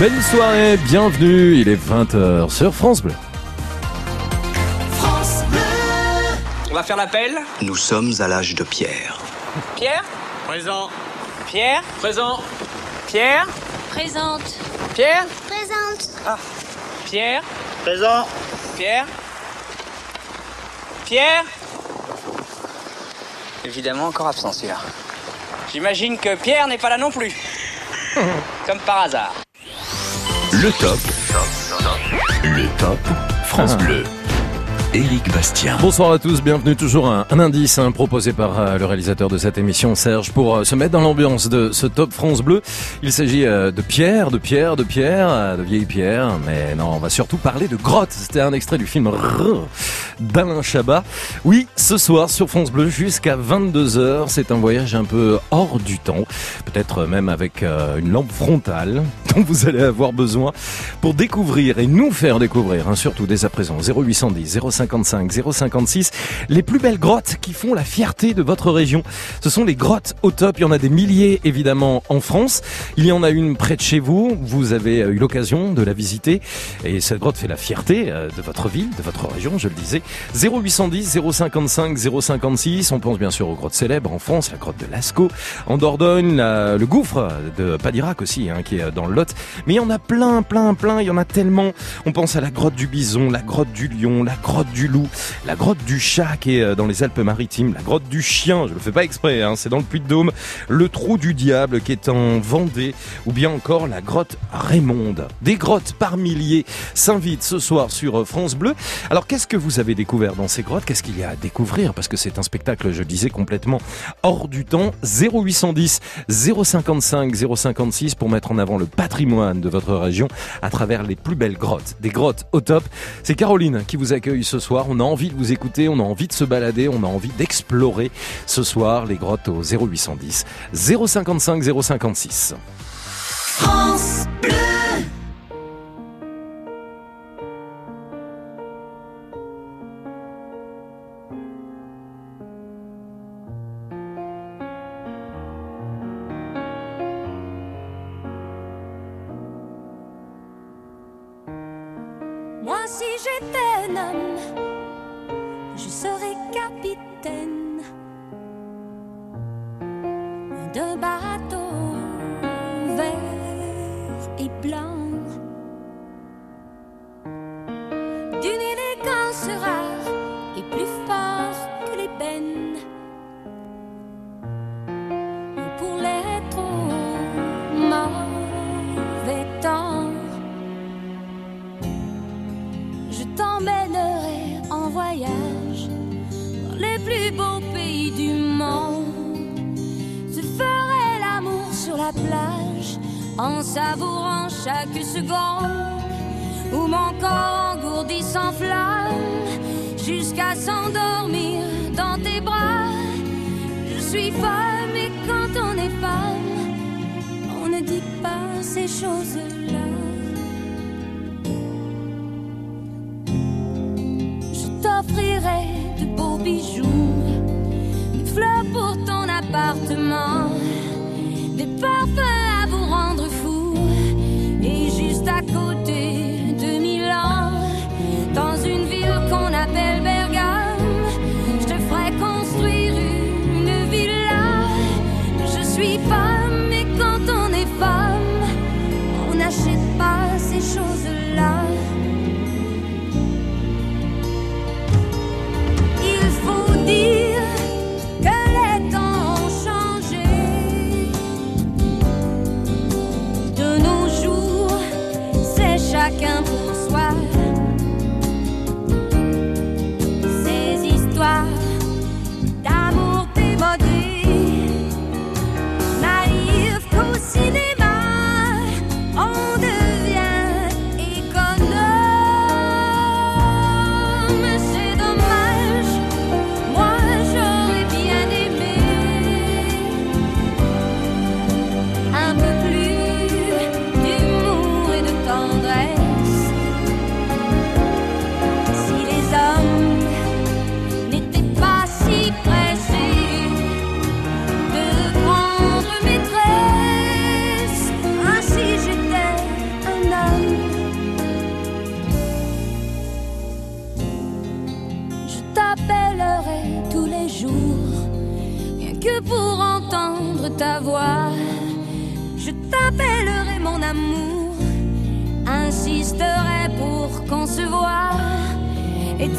Belle soirée, bienvenue, il est 20h sur France Bleu. France Bleu. On va faire l'appel Nous sommes à l'âge de pierre. Pierre Présent. Pierre Présent. Pierre Présente. Pierre Présente. Pierre Présent. Pierre Pierre Évidemment encore absent celui-là. J'imagine que Pierre n'est pas là non plus. Comme par hasard. Le top. Le top France Bleu. Éric Bastien. Bonsoir à tous, bienvenue. Toujours un, un indice hein, proposé par euh, le réalisateur de cette émission, Serge, pour euh, se mettre dans l'ambiance de ce top France Bleu. Il s'agit euh, de Pierre, de Pierre, de Pierre, euh, de vieille Pierre, mais non, on va surtout parler de grotte. C'était un extrait du film d'Alain Chabat. Oui, ce soir sur France Bleu jusqu'à 22h, c'est un voyage un peu hors du temps, peut-être même avec euh, une lampe frontale dont vous allez avoir besoin pour découvrir et nous faire découvrir, hein, surtout dès à présent, 0810 055 056, les plus belles grottes qui font la fierté de votre région. Ce sont les grottes au top, il y en a des milliers évidemment en France, il y en a une près de chez vous, vous avez eu l'occasion de la visiter et cette grotte fait la fierté euh, de votre ville, de votre région, je le disais. 0810 055 056, on pense bien sûr aux grottes célèbres en France, la grotte de Lascaux, en Dordogne, le gouffre de Padirac aussi, hein, qui est dans le Lot. Mais il y en a plein, plein, plein, il y en a tellement. On pense à la grotte du Bison, la grotte du Lion, la grotte du Loup, la grotte du Chat qui est euh, dans les Alpes-Maritimes, la grotte du Chien, je le fais pas exprès, hein, c'est dans le Puy-de-Dôme, le Trou du Diable qui est en Vendée, ou bien encore la grotte Raymonde. Des grottes par milliers s'invitent ce soir sur euh, France Bleu. Alors qu'est-ce que vous avez découvert dans ces grottes? Qu'est-ce qu'il y a à découvrir? Parce que c'est un spectacle, je disais, complètement hors du temps. 0810 055 056 pour mettre en avant le patrimoine de votre région à travers les plus belles grottes. Des grottes au top. C'est Caroline qui vous accueille ce soir. On a envie de vous écouter, on a envie de se balader, on a envie d'explorer ce soir les grottes au 0810 055 056. France. Pour ton appartement,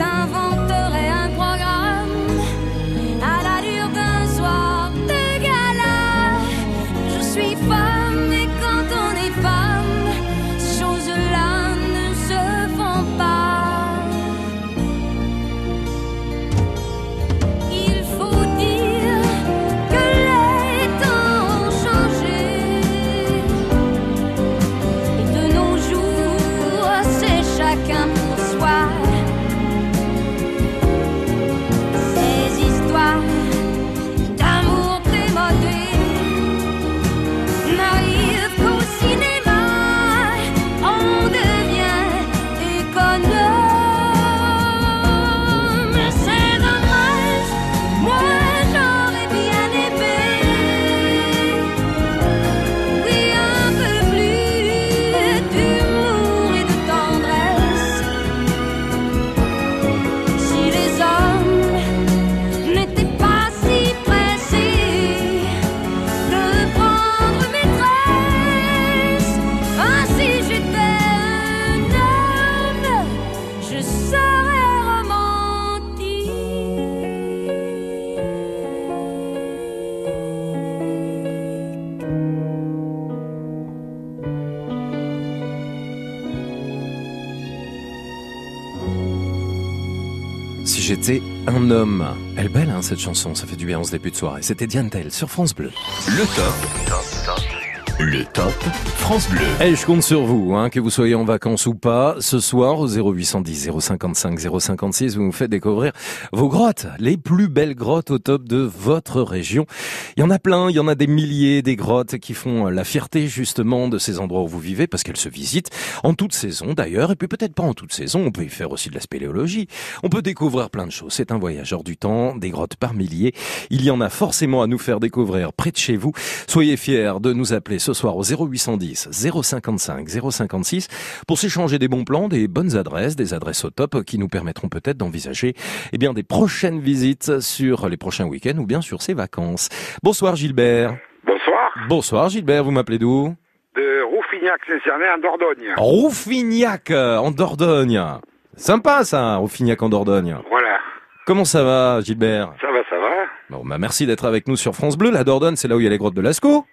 et un homme. Elle belle, hein, cette chanson. Ça fait du bien en ce début de soirée. C'était Diane Tell sur France Bleu. Le top. Le top France Bleu. Et je compte sur vous, hein, que vous soyez en vacances ou pas. Ce soir, au 0810 055 056, vous nous faites découvrir vos grottes, les plus belles grottes au top de votre région. Il y en a plein, il y en a des milliers, des grottes qui font la fierté justement de ces endroits où vous vivez, parce qu'elles se visitent en toute saison d'ailleurs, et puis peut-être pas en toute saison, on peut y faire aussi de la spéléologie. On peut découvrir plein de choses. C'est un voyage hors du temps, des grottes par milliers. Il y en a forcément à nous faire découvrir près de chez vous. Soyez fiers de nous appeler ce soir au 0810 055 056 pour s'échanger des bons plans, des bonnes adresses, des adresses au top qui nous permettront peut-être d'envisager eh bien des prochaines visites sur les prochains week-ends ou bien sur ces vacances. Bonsoir Gilbert. Bonsoir, Bonsoir Gilbert, vous m'appelez d'où? De Rouffignac-Saint-Cernin en Dordogne. Roufignac euh, en Dordogne. Sympa ça, Roufignac en Dordogne. Voilà, Comment ça va Gilbert? Ça va, ça va. Bon, bah merci d'être avec nous sur France Bleu. La Dordogne, c'est là où il y a les grottes de Lascaux.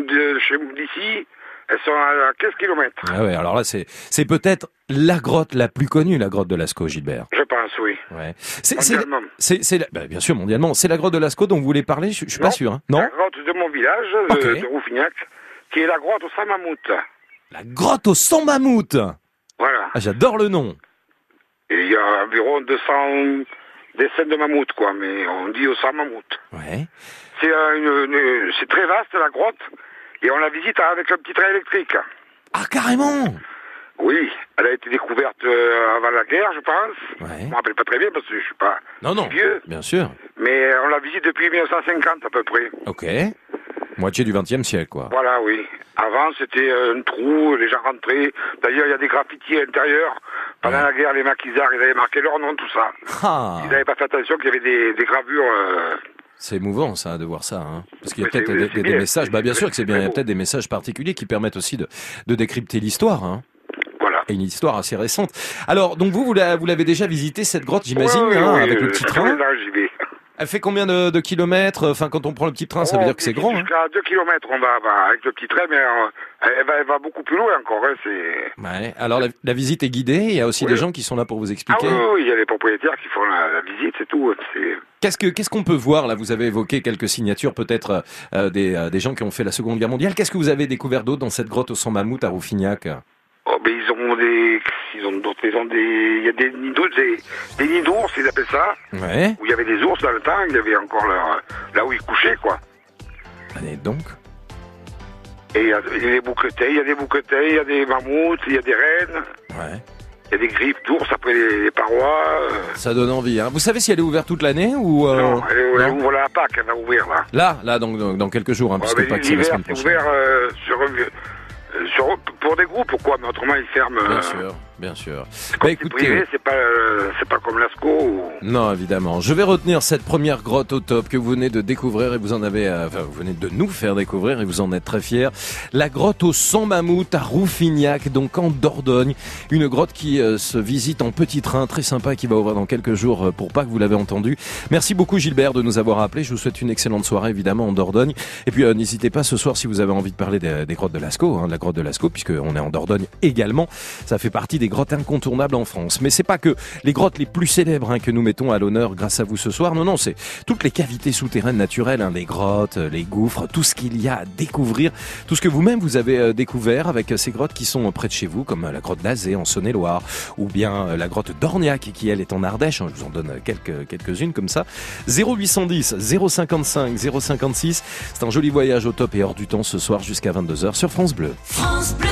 Sont d'ici, elles sont à 15 km. Ah ouais, alors là, c'est c'est peut-être la grotte la plus connue, la grotte de Lascaux, Gilbert. Je pense, oui. Ouais. C'est Mondialement. c'est bah, bien sûr mondialement. C'est la grotte de Lascaux dont vous voulez parler. Je, je suis pas sûr. Hein. Non. La grotte de mon village, de, de Rouffignac, qui est la grotte au Saint-Mammouth. La grotte au sang mammouth. Voilà. Ah, j'adore le nom. Et il y a environ 200 dessins de mammouth, quoi, mais on dit au Saint-Mammouth. Ouais. C'est très vaste, la grotte, et on la visite avec un petit train électrique. Ah carrément. Oui, elle a été découverte euh, avant la guerre, je pense. Ouais. Je me rappelle pas très bien parce que je suis pas Non non. vieux, Bien sûr. mais on la visite depuis 1950 à peu près. Ok. Moitié du XXe siècle, quoi. Voilà, oui. Avant, c'était euh, un trou, les gens rentraient. D'ailleurs, il y a des graffitis à l'intérieur. Pendant Ouais. la guerre, les maquisards, ils avaient marqué leur nom, tout ça. Ah. Ils n'avaient pas fait attention qu'il y avait des, des gravures. euh, C'est émouvant ça de voir ça, hein. parce qu'il y a peut-être des, des- des messages. Bah bien sûr que c'est bien. Il y a peut-être des messages particuliers qui permettent aussi de, de décrypter l'histoire, hein. voilà. Et une histoire assez récente. Alors donc vous vous la- vous l'avez déjà visité cette grotte, j'imagine, hein, avec le euh, petit train. j'y vais. Elle fait combien de, de kilomètres Enfin quand on prend le petit train, ça veut Oh, dire que c'est grand. Hein. Jusqu'à 2 km, on va, va avec le petit train, mais euh, elle, va, elle va beaucoup plus loin encore. Hein, c'est... Ouais. Alors la, la visite est guidée. Il y a aussi Oui. des gens qui sont là pour vous Ah expliquer. oui, oui, oui, il y a les propriétaires qui font la, la visite, c'est tout. C'est... Qu'est-ce que qu'est-ce qu'on peut voir là? Vous avez évoqué quelques signatures, peut-être euh, des, euh, des gens qui ont fait la Seconde Guerre mondiale. Qu'est-ce que vous avez découvert d'autre dans cette grotte au sang mammouth à Roufignac Oh, ben ils ont des, ils ont d'autres, ils ont des, il y a des nids d'ours, des, des nids d'ours, ils appellent ça, Ouais. où il y avait des ours dans le temps, il y avait encore leur, là où ils couchaient, quoi. Allez donc. Et il y a, des bouquetins, il y a des bouquetins, il y a des mammouths, il y a des rennes, Ouais. il y a des griffes d'ours après les, les parois. euh. Ça donne envie. Hein. Vous savez si elle est ouverte toute l'année ou euh, non, elle, elle non ouvre la Pâques, elle va ouvrir, là. Là, là, donc dans, dans quelques jours, hein, Ouais, puisque mais Pâques c'est la l'hiver, semaine c'est prochaine. ouvert euh, sur, euh, sur, pour des groupes, quoi, mais autrement, ils ferment. Bien sûr, Bien sûr. Bah, comme écoutez- privé, c'est pas, euh, c'est pas comme Lascaux. ou- Non, évidemment. Je vais retenir cette première grotte au top que vous venez de découvrir et vous en avez, euh, enfin, vous venez de nous faire découvrir et vous en êtes très fiers. La grotte au sang mammouth à Rouffignac, donc en Dordogne. Une grotte qui euh, se visite en petit train, très sympa, qui va ouvrir dans quelques jours pour pas que vous l'avez entendu. Merci beaucoup Gilbert de nous avoir appelé. Je vous souhaite une excellente soirée évidemment en Dordogne. Et puis n'hésitez pas ce soir si vous avez envie de parler des, des grottes de Lascaux, hein, de la grotte de Lascaux, puisqu'on est en Dordogne également. Ça fait partie des grottes incontournables en France. Mais c'est pas que les grottes les plus célèbres hein, que nous mettons à l'honneur grâce à vous ce soir. Non, non, c'est toutes les cavités souterraines naturelles, hein, les grottes, euh, les gouffres, tout ce qu'il y a à découvrir, tout ce que vous-même vous avez euh, découvert avec euh, ces grottes qui sont près de chez vous, comme la grotte d'Azé en Saône-et-Loire, ou bien la grotte d'Orniac qui elle est en Ardèche. hein. Je vous en donne quelques quelques-unes comme ça. 0810 055 056. C'est un joli voyage au top et hors du temps ce soir jusqu'à 22h sur France Bleu. France Bleu.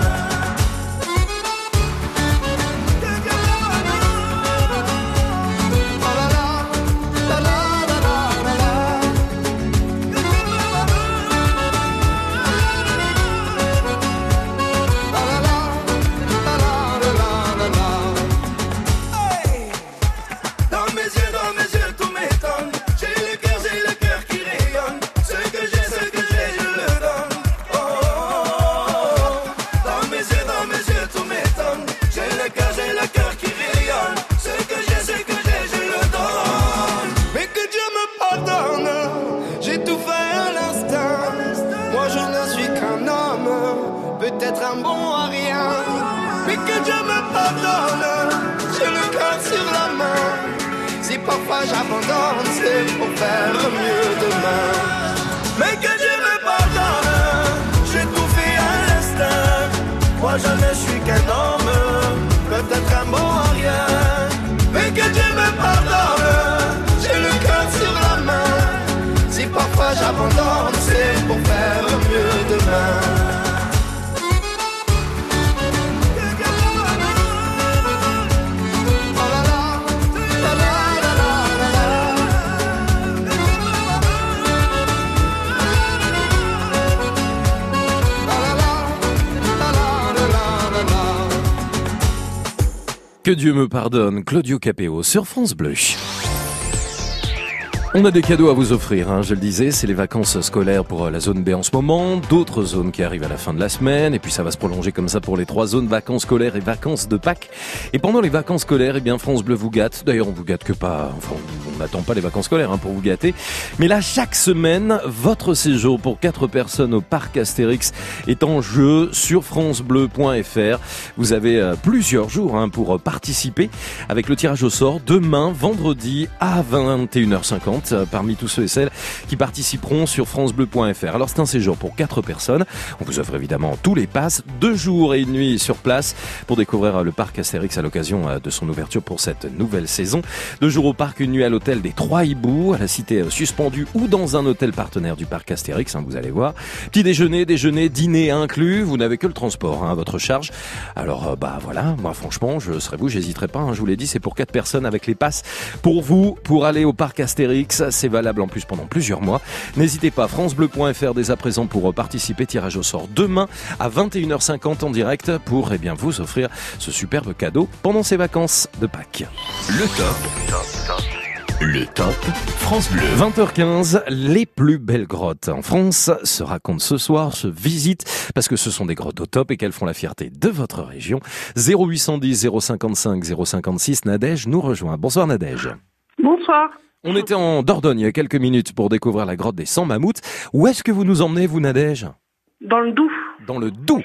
Que Dieu me pardonne, Claudio Capéo sur France Bleu. On a des cadeaux à vous offrir, hein, je le disais, c'est les vacances scolaires pour euh, la zone B en ce moment, d'autres zones qui arrivent à la fin de la semaine, et puis ça va se prolonger comme ça pour les trois zones vacances scolaires et vacances de Pâques. Et pendant les vacances scolaires, eh bien France Bleu vous gâte. D'ailleurs, on vous gâte que pas, enfin, on n'attend pas les vacances scolaires hein, pour vous gâter. Mais là, chaque semaine, votre séjour pour quatre personnes au parc Astérix est en jeu sur francebleu.fr. Vous avez euh, plusieurs jours hein, pour euh, participer avec le tirage au sort demain, vendredi à 21h50. Euh, parmi tous ceux et celles qui participeront sur francebleu.fr. Alors c'est un séjour pour quatre personnes. On vous offre évidemment tous les passes, deux jours et une nuit sur place pour découvrir euh, le parc Astérix à l'occasion euh, de son ouverture pour cette nouvelle saison. Deux jours au parc, une nuit à l'hôtel des Trois Hiboux, à la cité suspendue ou dans un hôtel partenaire du parc Astérix, hein, vous allez voir. Petit déjeuner, déjeuner, dîner inclus, vous n'avez que le transport hein, à votre charge. Alors bah voilà, moi franchement, je serais vous, j'hésiterai pas, hein, je vous l'ai dit, c'est pour quatre personnes avec les passes pour vous, pour aller au parc Astérix, c'est valable en plus pendant plusieurs mois. N'hésitez pas, francebleu.fr dès à présent pour euh, participer, tirage au sort demain à 21h50 en direct pour eh bien vous offrir ce superbe cadeau pendant ces vacances de Pâques. Le top. Le top France Bleu. 20h15, les plus belles grottes en France se racontent ce soir, se visitent, parce que ce sont des grottes au top et qu'elles font la fierté de votre région. 0810 055 056, Nadège nous rejoint. Bonsoir Nadège. Bonsoir. On était en Dordogne il y a quelques minutes pour découvrir la grotte des 100 mammouths. Où est-ce que vous nous emmenez, vous Nadège? Dans le Doubs, Dans le Doubs.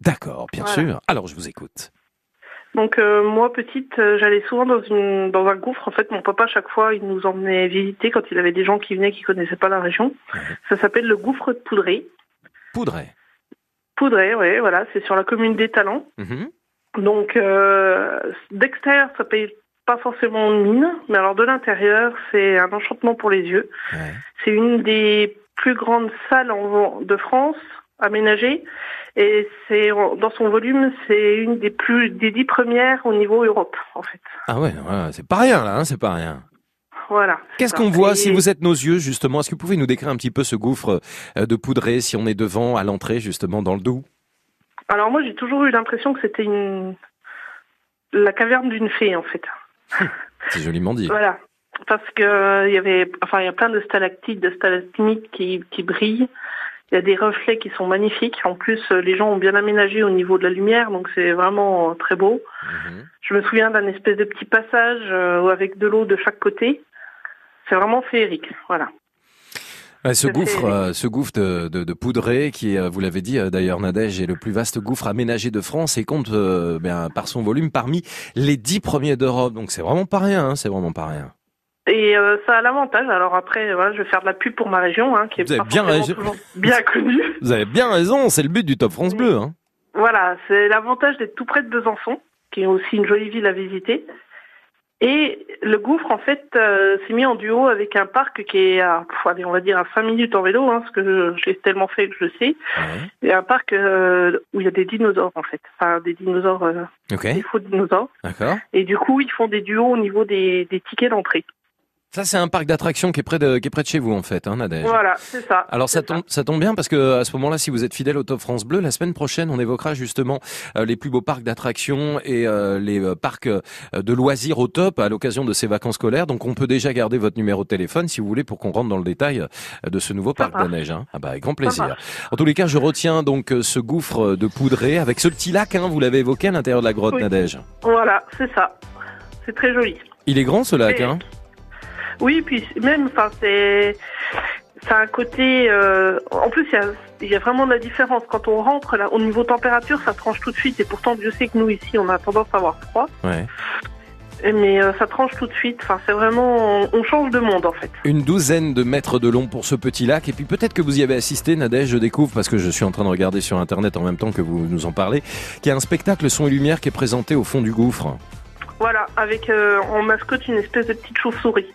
D'accord, bien Voilà. sûr. Alors je vous écoute. Donc euh, moi petite, euh, j'allais souvent dans une dans un gouffre. En fait, mon papa chaque fois, il nous emmenait visiter quand il avait des gens qui venaient qui connaissaient pas la région. Ouais. Ça s'appelle le gouffre de Poudré. Poudret. Poudré, ouais, voilà, c'est sur la commune des Talents. Mhm. Donc euh, d'extérieur, ça paye pas forcément de mine, mais alors de l'intérieur, c'est un enchantement pour les yeux. Ouais. C'est une des plus grandes salles en- de France aménagée et c'est dans son volume, c'est une des plus des dix premières au niveau Europe en fait. Ah ouais, ouais, c'est pas rien là, hein, c'est pas rien. Voilà. Qu'est-ce qu'on voit si vous êtes nos yeux justement? Est-ce que vous pouvez nous décrire un petit peu ce gouffre euh, de Poudré si on est devant à l'entrée justement dans le Doubs Alors moi j'ai toujours eu l'impression que c'était une la caverne d'une fée en fait. C'est joliment dit. Voilà. Parce que euh, il y avait enfin il y a plein de stalactites, de stalagmites qui qui brillent. Il y a des reflets qui sont magnifiques. En plus, euh, les gens ont bien aménagé au niveau de la lumière, donc c'est vraiment euh, très beau. Mhm. Je me souviens d'un espèce de petit passage euh, avec de l'eau de chaque côté. C'est vraiment féerique, voilà. Ouais, ce gouffre, euh, ce gouffre de, de, de Poudré, qui, euh, vous l'avez dit euh, d'ailleurs, Nadège, est le plus vaste gouffre aménagé de France et compte, euh, bien, par son volume, parmi les dix premiers d'Europe. Donc c'est vraiment pas rien, hein, c'est vraiment pas rien. Et euh, ça a l'avantage. Alors après, voilà, je vais faire de la pub pour ma région, hein, qui est Vous avez pas bien raison. connue. Vous avez bien raison, c'est le but du Top France. Bleu. Hein. Voilà, c'est l'avantage d'être tout près de Besançon, qui est aussi une jolie ville à visiter. Et le gouffre, en fait, euh, s'est mis en duo avec un parc qui est à, pff, allez, on va dire, à 5 minutes en vélo, hein, parce que je, je l'ai tellement fait que je sais. Ouais. Et un parc euh, où il y a des dinosaures, en fait. Enfin, des dinosaures, euh, Ok, des faux dinosaures. d'accord. Et du coup, ils font des duos au niveau des, des tickets d'entrée. Ça, c'est un parc d'attractions qui est près de, qui est près de chez vous, en fait, hein, Nadège. Voilà, c'est ça. Alors ça tombe, ça tombe bien parce que à ce moment-là, si vous êtes fidèle au Top France Bleu, la semaine prochaine, on évoquera justement euh, les plus beaux parcs d'attractions et euh, les euh, parcs euh, de loisirs au top à l'occasion de ces vacances scolaires. Donc on peut déjà garder votre numéro de téléphone si vous voulez pour qu'on rentre dans le détail euh, de ce nouveau parc de neige. Hein. Ah bah avec grand plaisir. En tous les cas, je retiens donc euh, ce gouffre de poudré avec ce petit lac. Hein, vous l'avez évoqué à l'intérieur de la grotte, Oui. Nadège. Voilà, c'est ça. C'est très joli. Il est grand ce lac. Et- Hein? Oui, puis même, enfin, c'est, ça a un côté. euh, en plus, il y a, il y a vraiment de la différence quand on rentre là, au niveau température, ça tranche tout de suite. Et pourtant, Dieu sait que nous ici, on a tendance à avoir froid, ouais. Mais euh, ça tranche tout de suite. Enfin, c'est vraiment, on, on change de monde en fait. Une douzaine de mètres de long pour ce petit lac. Et puis peut-être que vous y avez assisté, Nadège, je découvre, parce que je suis en train de regarder sur Internet en même temps que vous nous en parlez, qu'il y a un spectacle son et lumière qui est présenté au fond du gouffre. Voilà, avec euh, en mascotte une espèce de petite chauve-souris.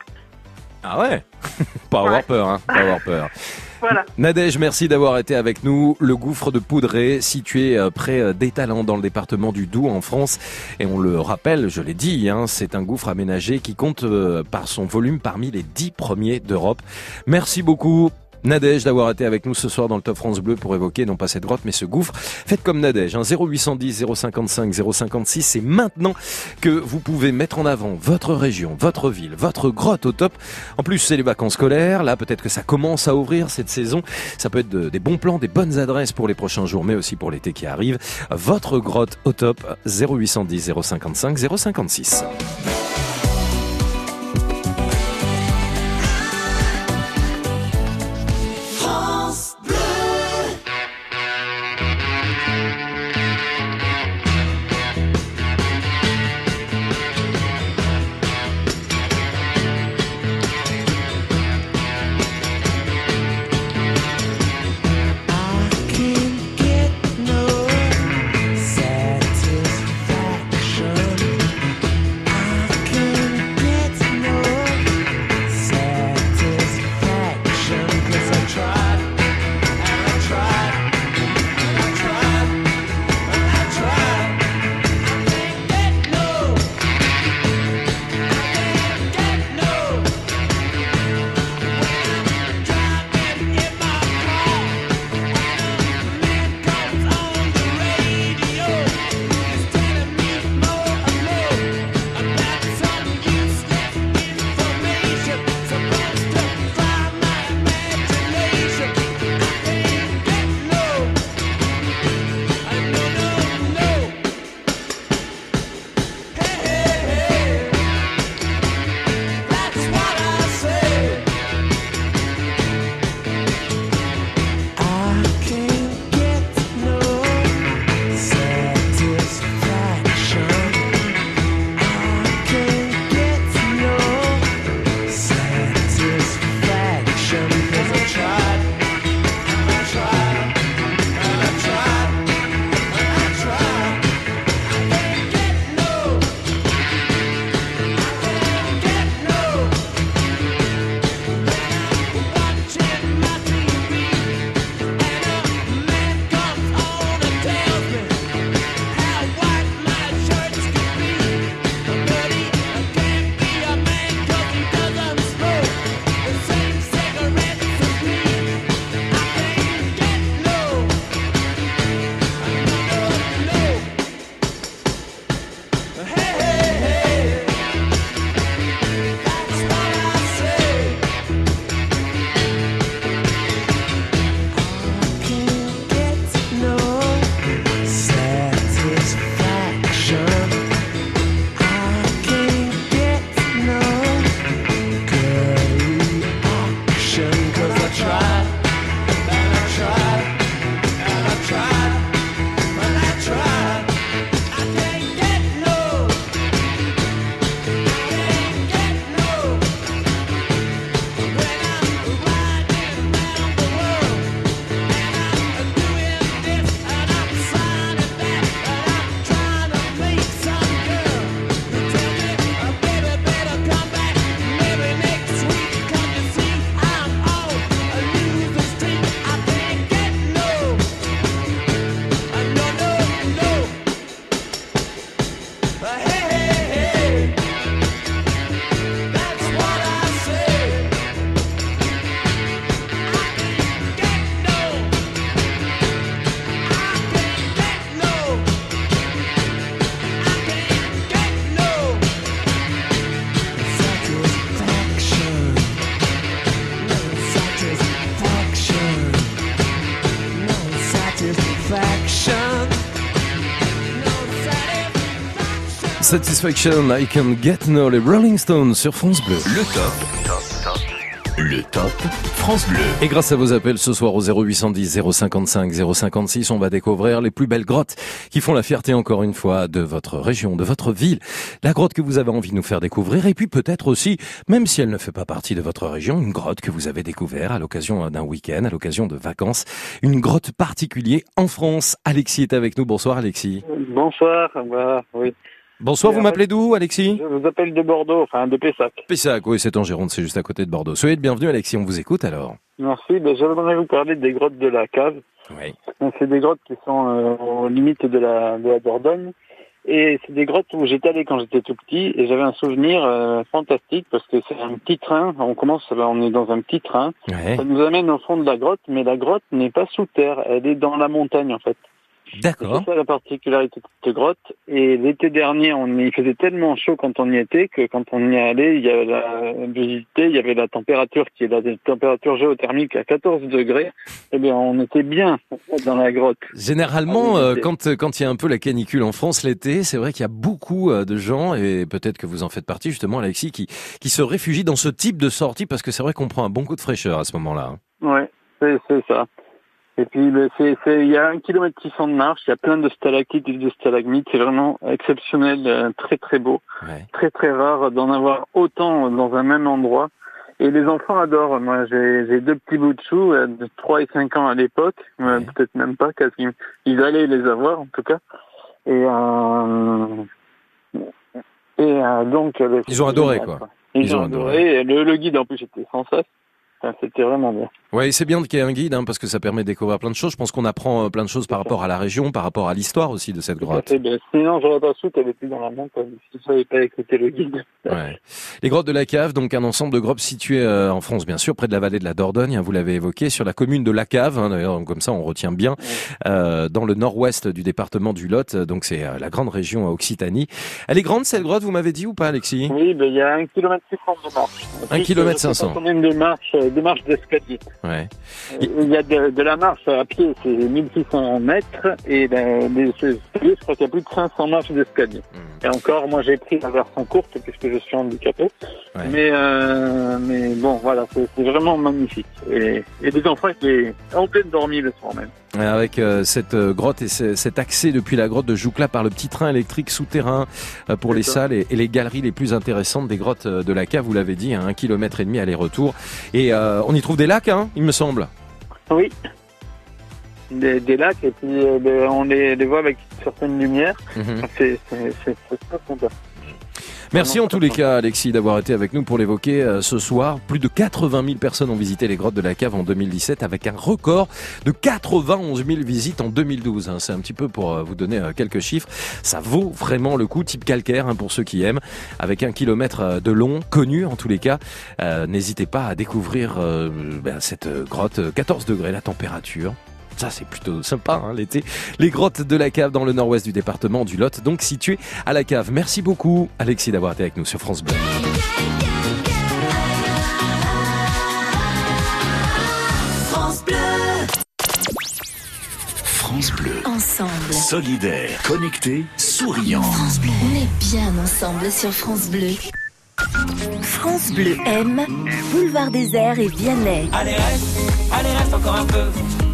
Ah ouais Pas avoir Ouais. peur, hein Pas avoir peur. Voilà. Nadège, merci d'avoir été avec nous. Le gouffre de Poudré, situé euh, près euh, d'Étalans, dans le département du Doubs, en France. Et on le rappelle, je l'ai dit, hein, c'est un gouffre aménagé qui compte euh, par son volume parmi les dix premiers d'Europe. Merci beaucoup. Nadège d'avoir été avec nous ce soir dans le Top France Bleu pour évoquer non pas cette grotte mais ce gouffre. Faites comme Nadège, hein, 0810 055 056, c'est maintenant que vous pouvez mettre en avant votre région, votre ville, votre grotte au top. En plus, c'est les vacances scolaires. Là, peut-être que ça commence à ouvrir cette saison. Ça peut être de- des bons plans, des bonnes adresses pour les prochains jours, mais aussi pour l'été qui arrive. Votre grotte au top, 0810 055 056. Satisfaction, I Can Get No, les Rolling Stones sur France Bleu. Le top. Top, top. Le top France Bleu. Et grâce à vos appels ce soir au 0810 055 056, on va découvrir les plus belles grottes qui font la fierté encore une fois de votre région, de votre ville. La grotte que vous avez envie de nous faire découvrir et puis peut-être aussi, même si elle ne fait pas partie de votre région, une grotte que vous avez découvert à l'occasion d'un week-end, à l'occasion de vacances. Une grotte particulière en France. Alexis est avec nous. Bonsoir Alexis. Bonsoir, bah, oui. Bonsoir, vous m'appelez d'où Alexis Je vous appelle de Bordeaux, enfin de Pessac. Pessac, oui, c'est en Gironde, c'est juste à côté de Bordeaux. Soyez le bienvenu Alexis, on vous écoute alors. Merci, ben, j'aimerais vous parler des grottes de la cave. Oui. C'est des grottes qui sont euh, aux limites de la, de la Dordogne. Et c'est des grottes où j'étais allé quand j'étais tout petit et j'avais un souvenir euh, fantastique parce que c'est un petit train. On commence, on est dans un petit train. Ouais. Ça nous amène au fond de la grotte, mais la grotte n'est pas sous terre, elle est dans la montagne en fait. D'accord. C'est ça la particularité de cette grotte. Et l'été dernier, on y il faisait tellement chaud quand on y était que quand on y allait, il y avait la visité, il y avait la température qui est la température géothermique à 14 degrés. Eh bien, on était bien dans la grotte. Généralement, Ah euh, quand quand il y a un peu la canicule en France l'été, c'est vrai qu'il y a beaucoup euh, de gens et peut-être que vous en faites partie justement, Alexis, qui qui se réfugient dans ce type de sortie parce que c'est vrai qu'on prend un bon coup de fraîcheur à ce moment-là. hein. Ouais, c'est ça. Et puis, ben, c'est, c'est, il y a un kilomètre 600 de marche, il y a plein de stalactites et de stalagmites. C'est vraiment exceptionnel, euh, très très beau. Ouais. très très rare d'en avoir autant dans un même endroit. Et les enfants adorent. Moi, j'ai deux petits bouts de choux euh, de 3 et 5 ans à l'époque, euh, Ouais. peut-être même pas, parce qu'ils ils allaient les avoir en tout cas. Et, euh, et euh, donc... euh, Ils ont adoré, quoi. Ils, Ils ont adoré. Le, le guide en plus était sans cesse. Enfin, C'était vraiment bien. Ouais, c'est bien qu'il y ait un guide hein, parce que ça permet de découvrir plein de choses. Je pense qu'on apprend euh, plein de choses par rapport à la région, par rapport à l'histoire aussi de cette grotte. Ben, sinon, j'aurais pas su qu'elle était dans la montagne. Si je savais pas écouter le guide. Ouais. Les grottes de la Cave, donc un ensemble de grottes situées euh, en France, bien sûr, près de la vallée de la Dordogne, hein, vous l'avez évoqué, sur la commune de la Cave, hein, d'ailleurs, comme ça on retient bien, euh, dans le nord-ouest du département du Lot, donc c'est euh, la grande région euh, Occitanie. Elle est grande cette grotte, vous m'avez dit ou pas Alexis? Oui, ben, il y a un kilomètre 500 de marche. Un Plus, kilomètre je sais pas 500. Combien de marches, euh, de marches d'escalier Ouais. Euh, Il y a de, de la marche à pied, c'est 1600 mètres, et ben, des je crois qu'il y a plus de 500 marches d'escalier. Hmm. Et encore, moi j'ai pris la version courte puisque je suis handicapé. Ouais. Mais, euh, mais bon, voilà, c'est vraiment magnifique. Et, et des enfants étaient en pleine dormie le soir même. Avec euh, cette euh, grotte et ce- cet accès depuis la grotte de Joucla par le petit train électrique souterrain euh, pour les ça. salles et, et les galeries les plus intéressantes des grottes euh, de la cave, vous l'avez dit, à un kilomètre et demi aller-retour. Et euh, on y trouve des lacs, hein, il me semble. Oui. Des, des lacs, et puis euh, on les, les voit avec certaines lumières. Mhm. C'est très sympa. Merci en tous les cas, Alexis, d'avoir été avec nous pour l'évoquer euh, ce soir. Plus de 80 000 personnes ont visité les grottes de la cave en 2017 avec un record de 91 000 visites en 2012. hein. C'est un petit peu pour euh, vous donner euh, quelques chiffres. Ça vaut vraiment le coup, type calcaire hein, pour ceux qui aiment. Avec un kilomètre de long, connu en tous les cas. N'hésitez pas à découvrir ben, cette grotte. euh, 14 degrés la température. Ça, c'est plutôt sympa hein, l'été. Les grottes de la cave dans le nord-ouest du département du Lot, donc situées à la cave. Merci beaucoup, Alexis, d'avoir été avec nous sur France Bleu. France Bleu. France Bleu. Ensemble. Solidaire, connecté, souriant. On est bien ensemble sur France Bleu. France Bleu aime Boulevard des Airs et Vianney. Allez reste, allez reste encore un peu.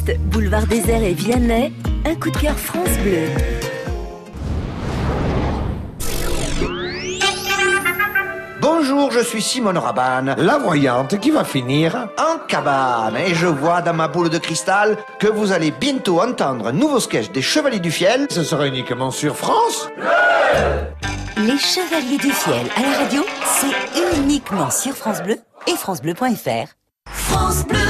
Reste Boulevard des Airs et Vianney. Un coup de cœur France Bleu. Bonjour, je suis Simone Rabanne, la voyante qui va finir en cabane. Et je vois dans ma boule de cristal que vous allez bientôt entendre un nouveau sketch des Chevaliers du Fiel. Ce sera uniquement sur France. Les Chevaliers du Fiel à la radio, c'est uniquement sur France Bleu et francebleu.fr. France Bleu.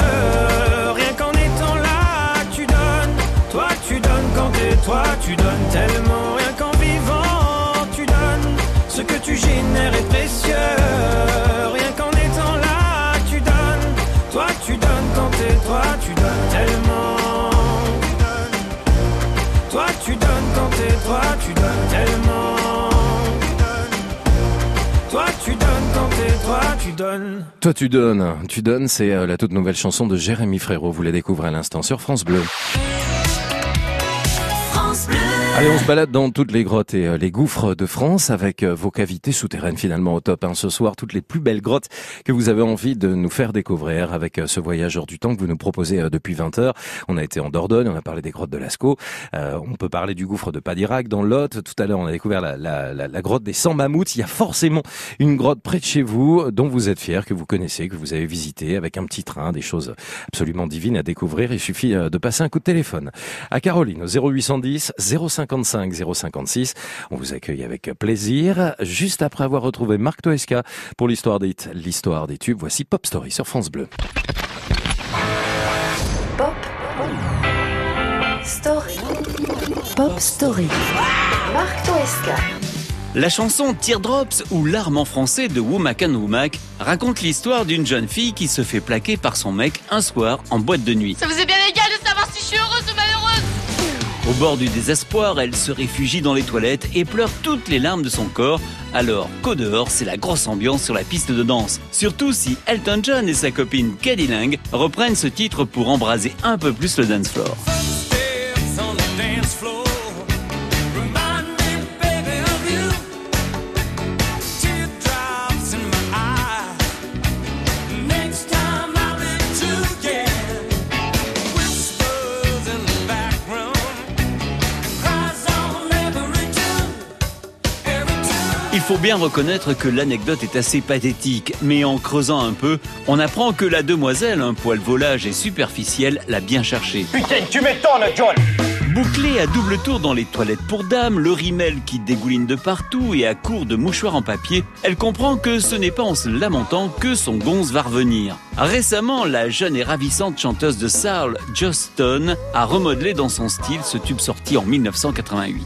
Toi, tu donnes tellement. Rien qu'en vivant, tu donnes, ce que tu génères est précieux. Rien qu'en étant là, tu donnes, toi tu donnes quand t'es toi, tu donnes tellement. Toi tu donnes quand t'es toi, tu donnes tellement. Toi tu donnes quand t'es toi, tu donnes. Toi tu donnes, tu donnes, c'est euh, la toute nouvelle chanson de Jérémy Frérot. Vous la découvrez à l'instant sur France Bleu. Allez, on se balade dans toutes les grottes et euh, les gouffres de France avec euh, vos cavités souterraines finalement au top. hein. Ce soir, toutes les plus belles grottes que vous avez envie de nous faire découvrir avec euh, ce voyage hors du temps que vous nous proposez depuis 20 heures. On a été en Dordogne, on a parlé des grottes de Lascaux, euh, on peut parler du gouffre de Padirac dans Lot. Tout à l'heure, on a découvert la, la, la, la grotte des 100 mammouths. Il y a forcément une grotte près de chez vous dont vous êtes fier, que vous connaissez, que vous avez visité avec un petit train, des choses absolument divines à découvrir. Il suffit de passer un coup de téléphone à Caroline au 0810 055 056. On vous accueille avec plaisir. Juste après avoir retrouvé Marc Toesca pour l'histoire des l'histoire des tubes, voici Pop Story sur France Bleu. Pop Story. Pop Story. Marc Toesca. La chanson Teardrops ou Larmes en français de Womack and Womack raconte l'histoire d'une jeune fille qui se fait plaquer par son mec un soir en boîte de nuit. Ça vous est bien égal de Au bord du désespoir, elle se réfugie dans les toilettes et pleure toutes les larmes de son corps, alors qu'au dehors, c'est la grosse ambiance sur la piste de danse. Surtout si Elton John et sa copine Caddy Lang reprennent ce titre pour embraser un peu plus le dance floor. Faut bien reconnaître que l'anecdote est assez pathétique, mais en creusant un peu, on apprend que la demoiselle, un poil volage et superficiel, l'a bien cherché. Putain, tu m'étonnes, John Bouclée à double tour dans les toilettes pour dames, le rimel qui dégouline de partout et à court de mouchoirs en papier, elle comprend que ce n'est pas en se lamentant que son gonze va revenir. Récemment, la jeune et ravissante chanteuse de Soul, Joss Stone, a remodelé dans son style ce tube sorti en 1988.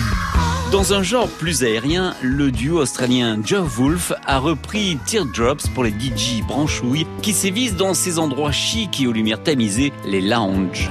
Dans un genre plus aérien, le duo australien Joe Wolf a repris Teardrops pour les DJ branchouilles qui sévissent dans ces endroits chics et aux lumières tamisées, les lounges.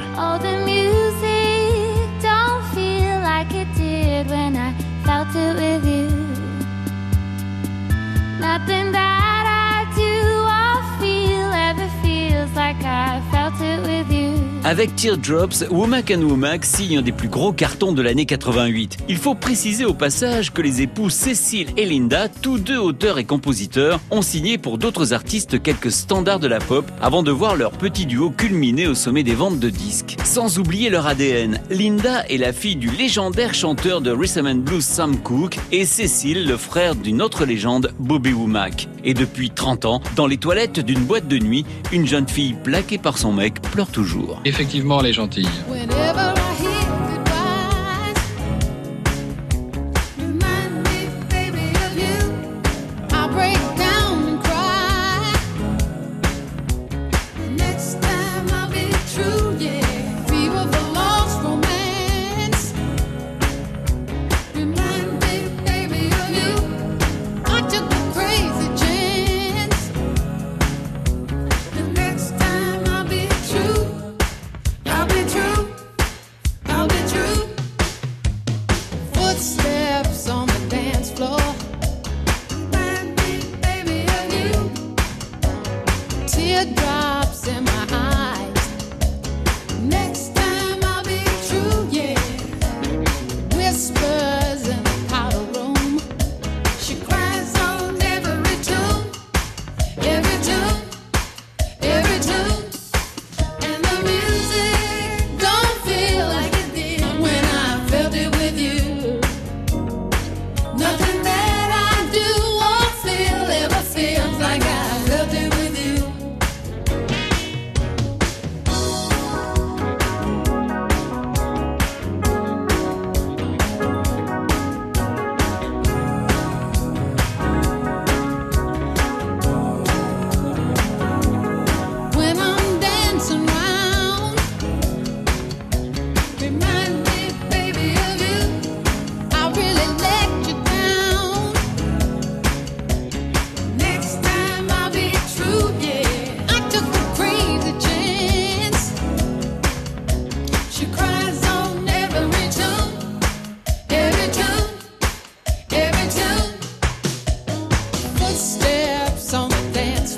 Avec Teardrops, Womack and Womack signe un des plus gros cartons de l'année 88. Il faut préciser au passage que les époux Cécile et Linda, tous deux auteurs et compositeurs, ont signé pour d'autres artistes quelques standards de la pop avant de voir leur petit duo culminer au sommet des ventes de disques. Sans oublier leur ADN, Linda est la fille du légendaire chanteur de rhythm and blues Sam Cooke et Cécile le frère d'une autre légende, Bobby Womack. Et depuis 30 ans, dans les toilettes d'une boîte de nuit, une jeune fille plaquée par son mec pleure toujours. Effectivement, elle est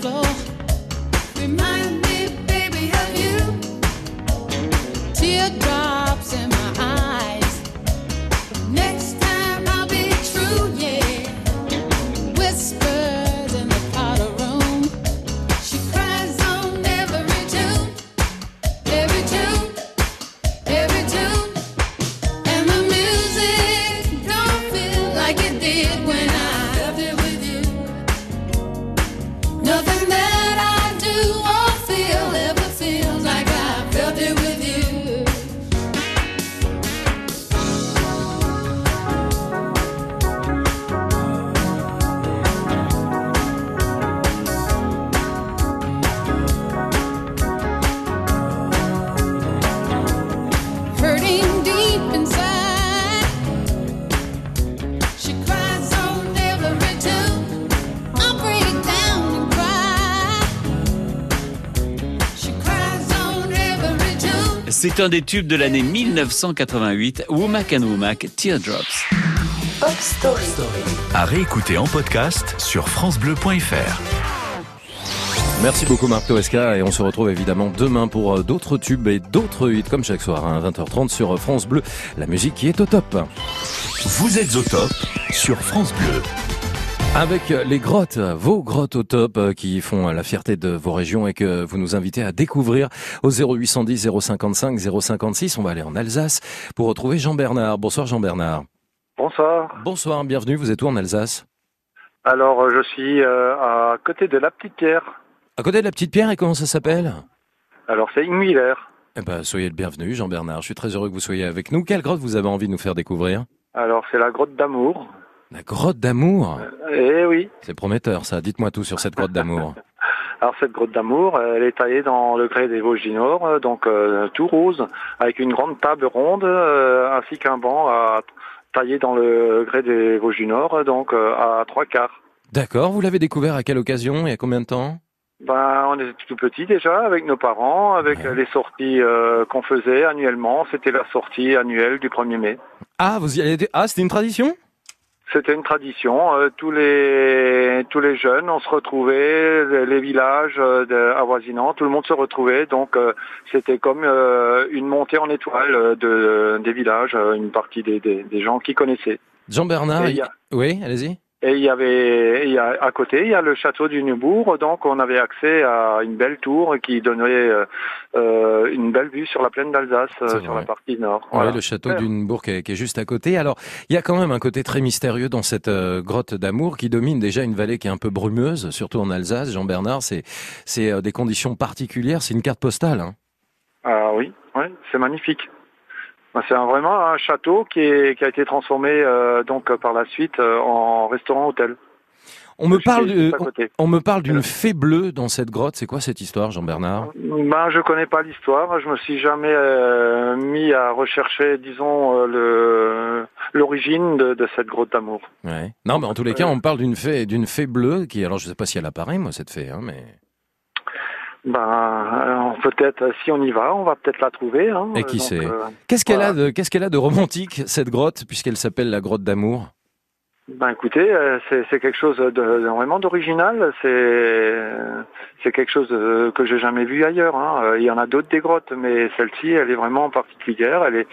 floor. Remind un des tubes de l'année 1988, Womack and Womack, Teardrops. Pop Story. À réécouter en podcast sur FranceBleu.fr. Merci beaucoup Marc Toesca et on se retrouve évidemment demain pour euh, d'autres tubes et d'autres hits comme chaque soir à 20h30 sur France Bleu. La musique qui est au top. Vous êtes au top sur France Bleu. Avec les grottes, vos grottes au top euh, qui font la fierté de vos régions et que vous nous invitez à découvrir au 0810 055 056. On va aller en Alsace pour retrouver Jean-Bernard. Bonsoir Jean-Bernard. Bonsoir. Bonsoir, bienvenue. Vous êtes où en Alsace? Alors, euh, je suis euh, à côté de la Petite Pierre. À côté de la petite pierre et comment ça s'appelle? Alors, c'est Inwiller. Eh ben, soyez le bienvenu Jean-Bernard. Je suis très heureux que vous soyez avec nous. Quelle grotte vous avez envie de nous faire découvrir? Alors, c'est la grotte d'amour. La grotte d'amour Eh oui. C'est prometteur ça. Dites-moi tout sur cette grotte d'amour. Alors cette grotte d'amour, elle est taillée dans le grès des Vosges du Nord, euh, donc euh, tout rose, avec une grande table ronde, euh, ainsi qu'un banc à, taillé dans le grès des Vosges du Nord, donc euh, à trois quarts. D'accord, vous l'avez découvert à quelle occasion et à combien de temps? Ben, on était tout petit déjà avec nos parents, avec les sorties qu'on faisait annuellement. C'était la sortie annuelle du 1er mai. Ah, vous y allez Ah, c'était une tradition? C'était une tradition. euh, tous les tous les jeunes, on se retrouvait, les, les villages euh, avoisinants, tout le monde se retrouvait. Donc euh, c'était comme euh, une montée en étoile euh, de des villages, euh, une partie des, des, des gens qui connaissaient. Il y a- oui, allez-y. Et il y avait, il y a, à côté, il y a le château du Neubourg, donc on avait accès à une belle tour qui donnait euh, euh, une belle vue sur la plaine d'Alsace, euh, sur la partie nord. Ouais, Voilà. le château Super. d'Unebourg qui, est- qui est juste à côté. Alors, il y a quand même un côté très mystérieux dans cette euh, grotte d'amour qui domine déjà une vallée qui est un peu brumeuse, surtout en Alsace. Jean-Bernard, c'est c'est des conditions particulières. C'est une carte postale. Hein. Ah oui, ouais, c'est magnifique. Ben, C'est vraiment un château qui, est, qui a été transformé euh, donc euh, par la suite euh, en restaurant-hôtel. On me parle, de- on, on me parle d'une fée bleue dans cette grotte. C'est quoi cette histoire, Jean-Bernard? Ben, je connais pas l'histoire. Je me suis jamais euh, mis à rechercher, disons, le l'origine de, de cette grotte d'amour. Ouais. Non, mais en tous les cas, on me parle d'une fée, d'une fée bleue qui, alors je sais pas si elle apparaît, moi, cette fée, hein, mais. Ben, alors, peut-être, si on y va, on va peut-être la trouver. Hein, Et qui Donc, sait euh, Qu'est-ce qu'elle a de, qu'est-ce qu'elle a de romantique cette grotte, puisqu'elle s'appelle la grotte d'amour? Ben écoutez, euh, c'est c'est quelque chose de, vraiment d'original. C'est c'est quelque chose que j'ai jamais vu ailleurs. hein. Il y en a d'autres des grottes, mais celle-ci, elle est vraiment particulière. Elle est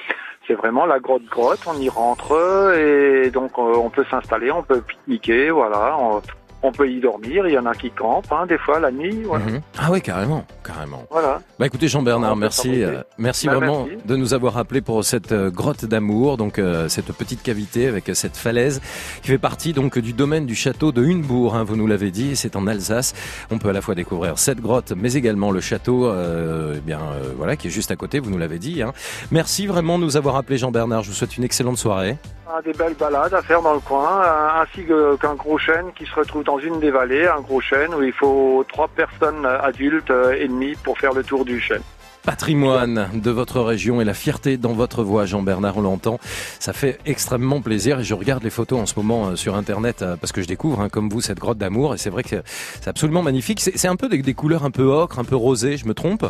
c'est vraiment la grotte grotte. On y rentre et donc on peut s'installer, on peut pique-niquer, voilà. On, on peut y dormir. Il y en a qui campent, hein, des fois la nuit. Voilà. Mhm. Ah oui, carrément, carrément. voilà. Bah écoutez Jean-Bernard, merci, euh, merci Bah, vraiment merci. de nous avoir appelé pour cette euh, grotte d'amour, donc euh, cette petite cavité avec euh, cette falaise qui fait partie donc du domaine du château de Hunebourg. hein, vous nous l'avez dit, c'est en Alsace. On peut à la fois découvrir cette grotte, mais également le château, euh, eh bien euh, voilà, qui est juste à côté. Vous nous l'avez dit. hein. Merci vraiment de nous avoir appelé Jean-Bernard. Je vous souhaite une excellente soirée. Ah, des belles balades à faire dans le coin, ainsi qu'un gros chêne qui se retrouve dans une des vallées, un gros chêne où il faut trois personnes adultes et demie pour faire le tour du chêne. Patrimoine de votre région et la fierté dans votre voix, Jean-Bernard, on l'entend. Ça fait extrêmement plaisir et je regarde les photos en ce moment euh, sur Internet euh, parce que je découvre, hein, comme vous, cette grotte d'amour et c'est vrai que c'est absolument magnifique. C'est un peu des, des couleurs un peu ocre, un peu rosées, je me trompe?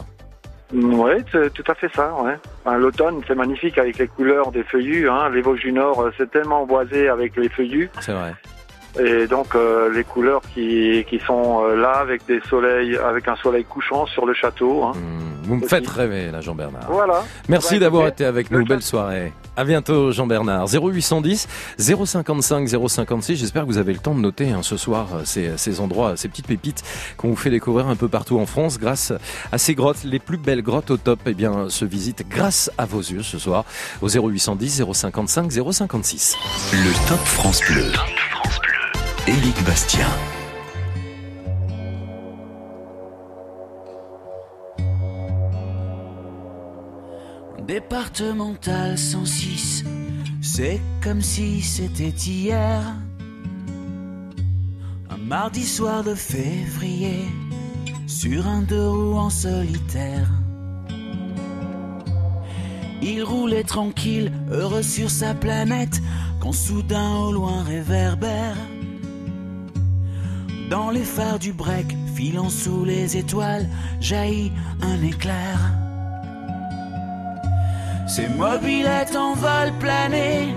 Oui, c'est tout à fait ça. Ouais. L'automne, c'est magnifique avec les couleurs des feuillus. Hein. Les Vosges du Nord, euh, c'est tellement boisé avec les feuillus. C'est vrai. Et donc euh, les couleurs qui, qui sont euh, là avec des soleils, avec un soleil couchant sur le château. Hein. Vous me Aussi. faites rêver là, Jean-Bernard. Voilà. Merci Bah, d'avoir été avec nous. Belle soirée. À bientôt, Jean-Bernard. 0810 055 056. J'espère que vous avez le temps de noter hein, ce soir euh, ces, ces endroits, ces petites pépites qu'on vous fait découvrir un peu partout en France grâce à ces grottes. Les plus belles grottes au top, eh bien, se visitent grâce à vos yeux ce soir au 0810 055 056. Le Top France Bleu. Éric Bastien. Départemental 106, c'est comme si c'était hier. Un mardi soir de février, sur un deux roues en solitaire. Il roulait tranquille, heureux sur sa planète, quand soudain au loin réverbère. Dans les phares du break, filant sous les étoiles, jaillit un éclair. Ses mobilettes en vol plané,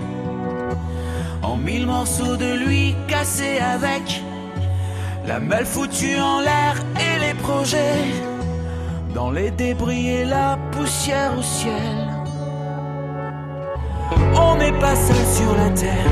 en mille morceaux de lui cassés avec la malle foutue en l'air et les projets dans les débris et la poussière au ciel. On n'est pas seul sur la terre,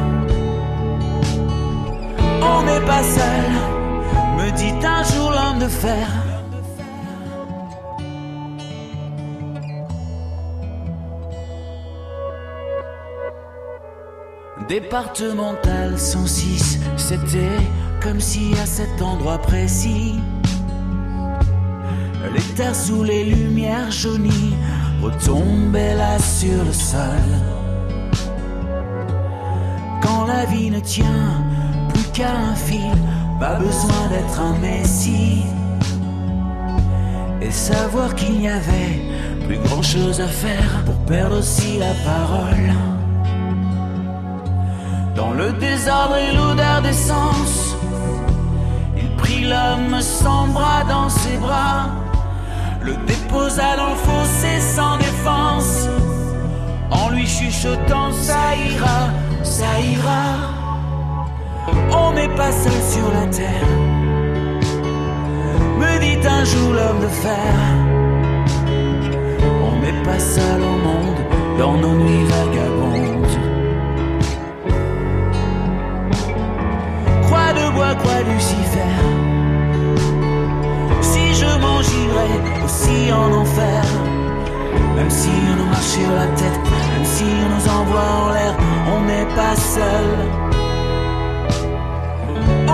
On n'est pas seul, me dit un jour l'homme de fer. Départemental 106, c'était comme si à cet endroit précis, les terres sous les lumières jaunies retombaient là sur le sol. Quand la vie ne tient un fil, pas besoin d'être un messie. Et savoir qu'il n'y avait plus grand chose à faire pour perdre aussi la parole. Dans le désordre et l'odeur d'essence, il prit l'homme sans bras dans ses bras, le déposa dans le fossé sans défense, en lui chuchotant ça ira, ça ira. On n'est pas seul sur la terre, me dit un jour l'homme de fer. On n'est pas seul au monde dans nos nuits vagabondes. Croix de bois, croix Lucifer. Si je m'engirais aussi en enfer, même si on nous marche sur la tête, même si on nous envoie en l'air, on n'est pas seul.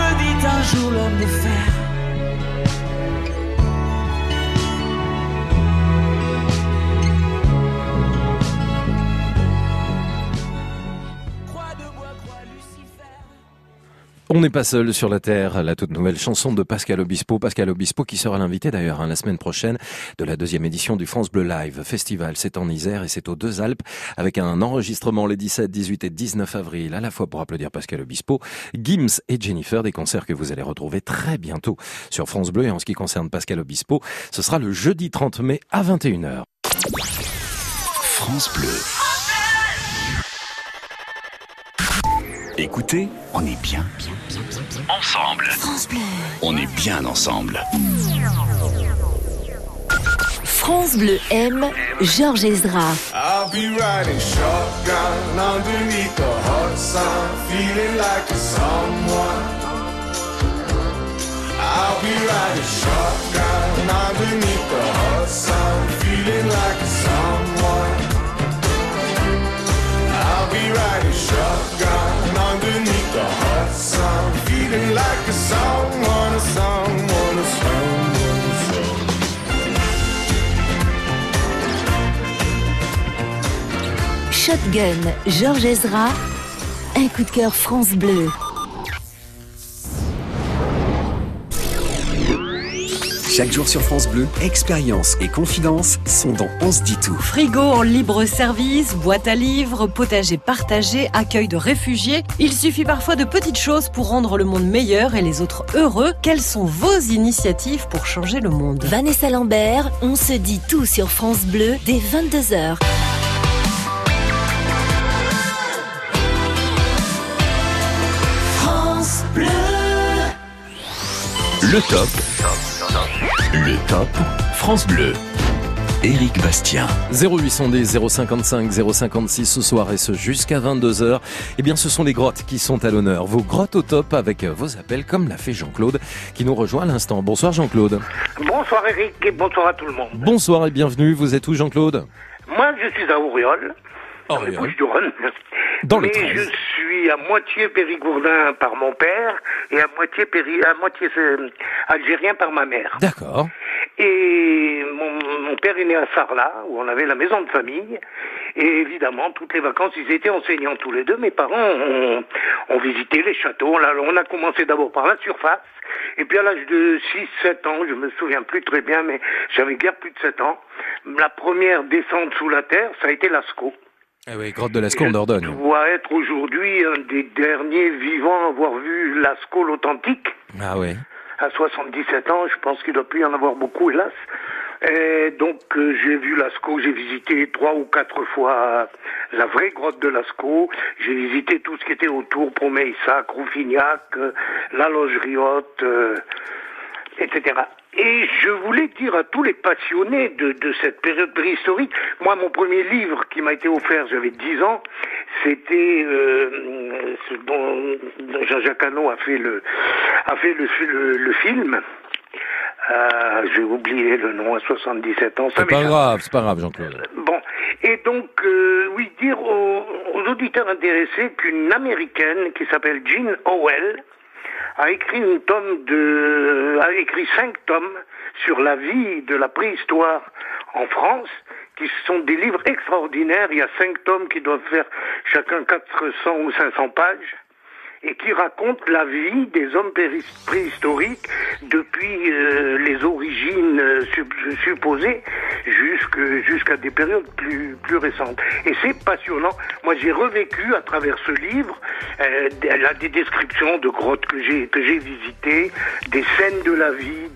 me dit un jour l'homme de fer. On n'est pas seul sur la Terre, la toute nouvelle chanson de Pascal Obispo. Pascal Obispo qui sera l'invité d'ailleurs hein, la semaine prochaine de la deuxième édition du France Bleu Live Festival. C'est en Isère et c'est aux Deux Alpes avec un enregistrement les 17, 18 et 19 avril à la fois pour applaudir Pascal Obispo, Gims et Jennifer, des concerts que vous allez retrouver très bientôt sur France Bleu. Et en ce qui concerne Pascal Obispo, ce sera le jeudi 30 mai à 21h. France Bleu. Écoutez, on est bien, bien, ensemble. France Bleu. On est bien ensemble. France Bleu aime Georges Ezra. I'll be riding shotgun underneath the hot sun, feeling like a someone. I'll be riding shotgun underneath the hot sun, feeling like a someone. I'll be riding shotgun underneath the hot Shotgun, Georges Ezra. Un coup de cœur France Bleu. Chaque jour sur France Bleu, expérience et confidence sont dans On se dit tout. Frigo en libre service, boîte à livres, potager partagé, accueil de réfugiés. Il suffit parfois de petites choses pour rendre le monde meilleur et les autres heureux. Quelles sont vos initiatives pour changer le monde Vanessa Lambert, on se dit tout sur France Bleu dès 22h. France Bleu. Le top. Le top. France Bleu. Éric Bastien. 0810 055 056 ce soir et ce jusqu'à 22h. Eh bien, ce sont les grottes qui sont à l'honneur. Vos grottes au top avec vos appels comme l'a fait Jean-Claude qui nous rejoint à l'instant. Bonsoir Jean-Claude. Bonsoir Eric et bonsoir à tout le monde. Bonsoir et bienvenue. Vous êtes où Jean-Claude? Moi, je suis à Auriol. Dans les. Dans le Mais 13. je suis à moitié périgourdin par mon père et à moitié péri à moitié euh, algérien par ma mère. D'accord. Et mon, mon père est né à Sarlat, où on avait la maison de famille. Et évidemment, toutes les vacances, ils étaient enseignants tous les deux. Mes parents ont, ont visité les châteaux. On a, on a commencé d'abord par la surface. Et puis à l'âge de 6-7 ans, je me souviens plus très bien, mais j'avais guère plus de 7 ans, la première descente sous la terre, ça a été Lascaux. Eh oui, grotte de Lascaux en Dordogne. doit être aujourd'hui un des derniers vivants à avoir vu Lascaux l'authentique. Ah ouais. À 77 ans, je pense qu'il doit plus y en avoir beaucoup, hélas. Et donc euh, j'ai vu Lascaux, j'ai visité trois ou quatre fois la vraie grotte de Lascaux. J'ai visité tout ce qui était autour, Proméissac, Rouffignac, euh, la Loge Riotte, euh, etc. Et je voulais dire à tous les passionnés de, de cette période préhistorique, moi mon premier livre qui m'a été offert, j'avais 10 ans, c'était euh, ce dont Jean-Jacques Hano a fait le a fait le, le, le film. Euh, J'ai oublié le nom à 77 ans. C'est pas grave, c'est pas grave, Jean-Claude. Bon, et donc, euh, oui, dire aux, aux auditeurs intéressés qu'une américaine qui s'appelle Jean Howell a écrit une tome de, a écrit cinq tomes sur la vie de la préhistoire en France, qui sont des livres extraordinaires. Il y a cinq tomes qui doivent faire chacun 400 ou 500 pages et qui raconte la vie des hommes préhistoriques depuis euh, les origines euh, sup- supposées jusqu'à des périodes plus, récentes. Et c'est passionnant. Moi, j'ai revécu à travers ce livre, euh, des descriptions de grottes que j'ai visitées, des scènes de la vie,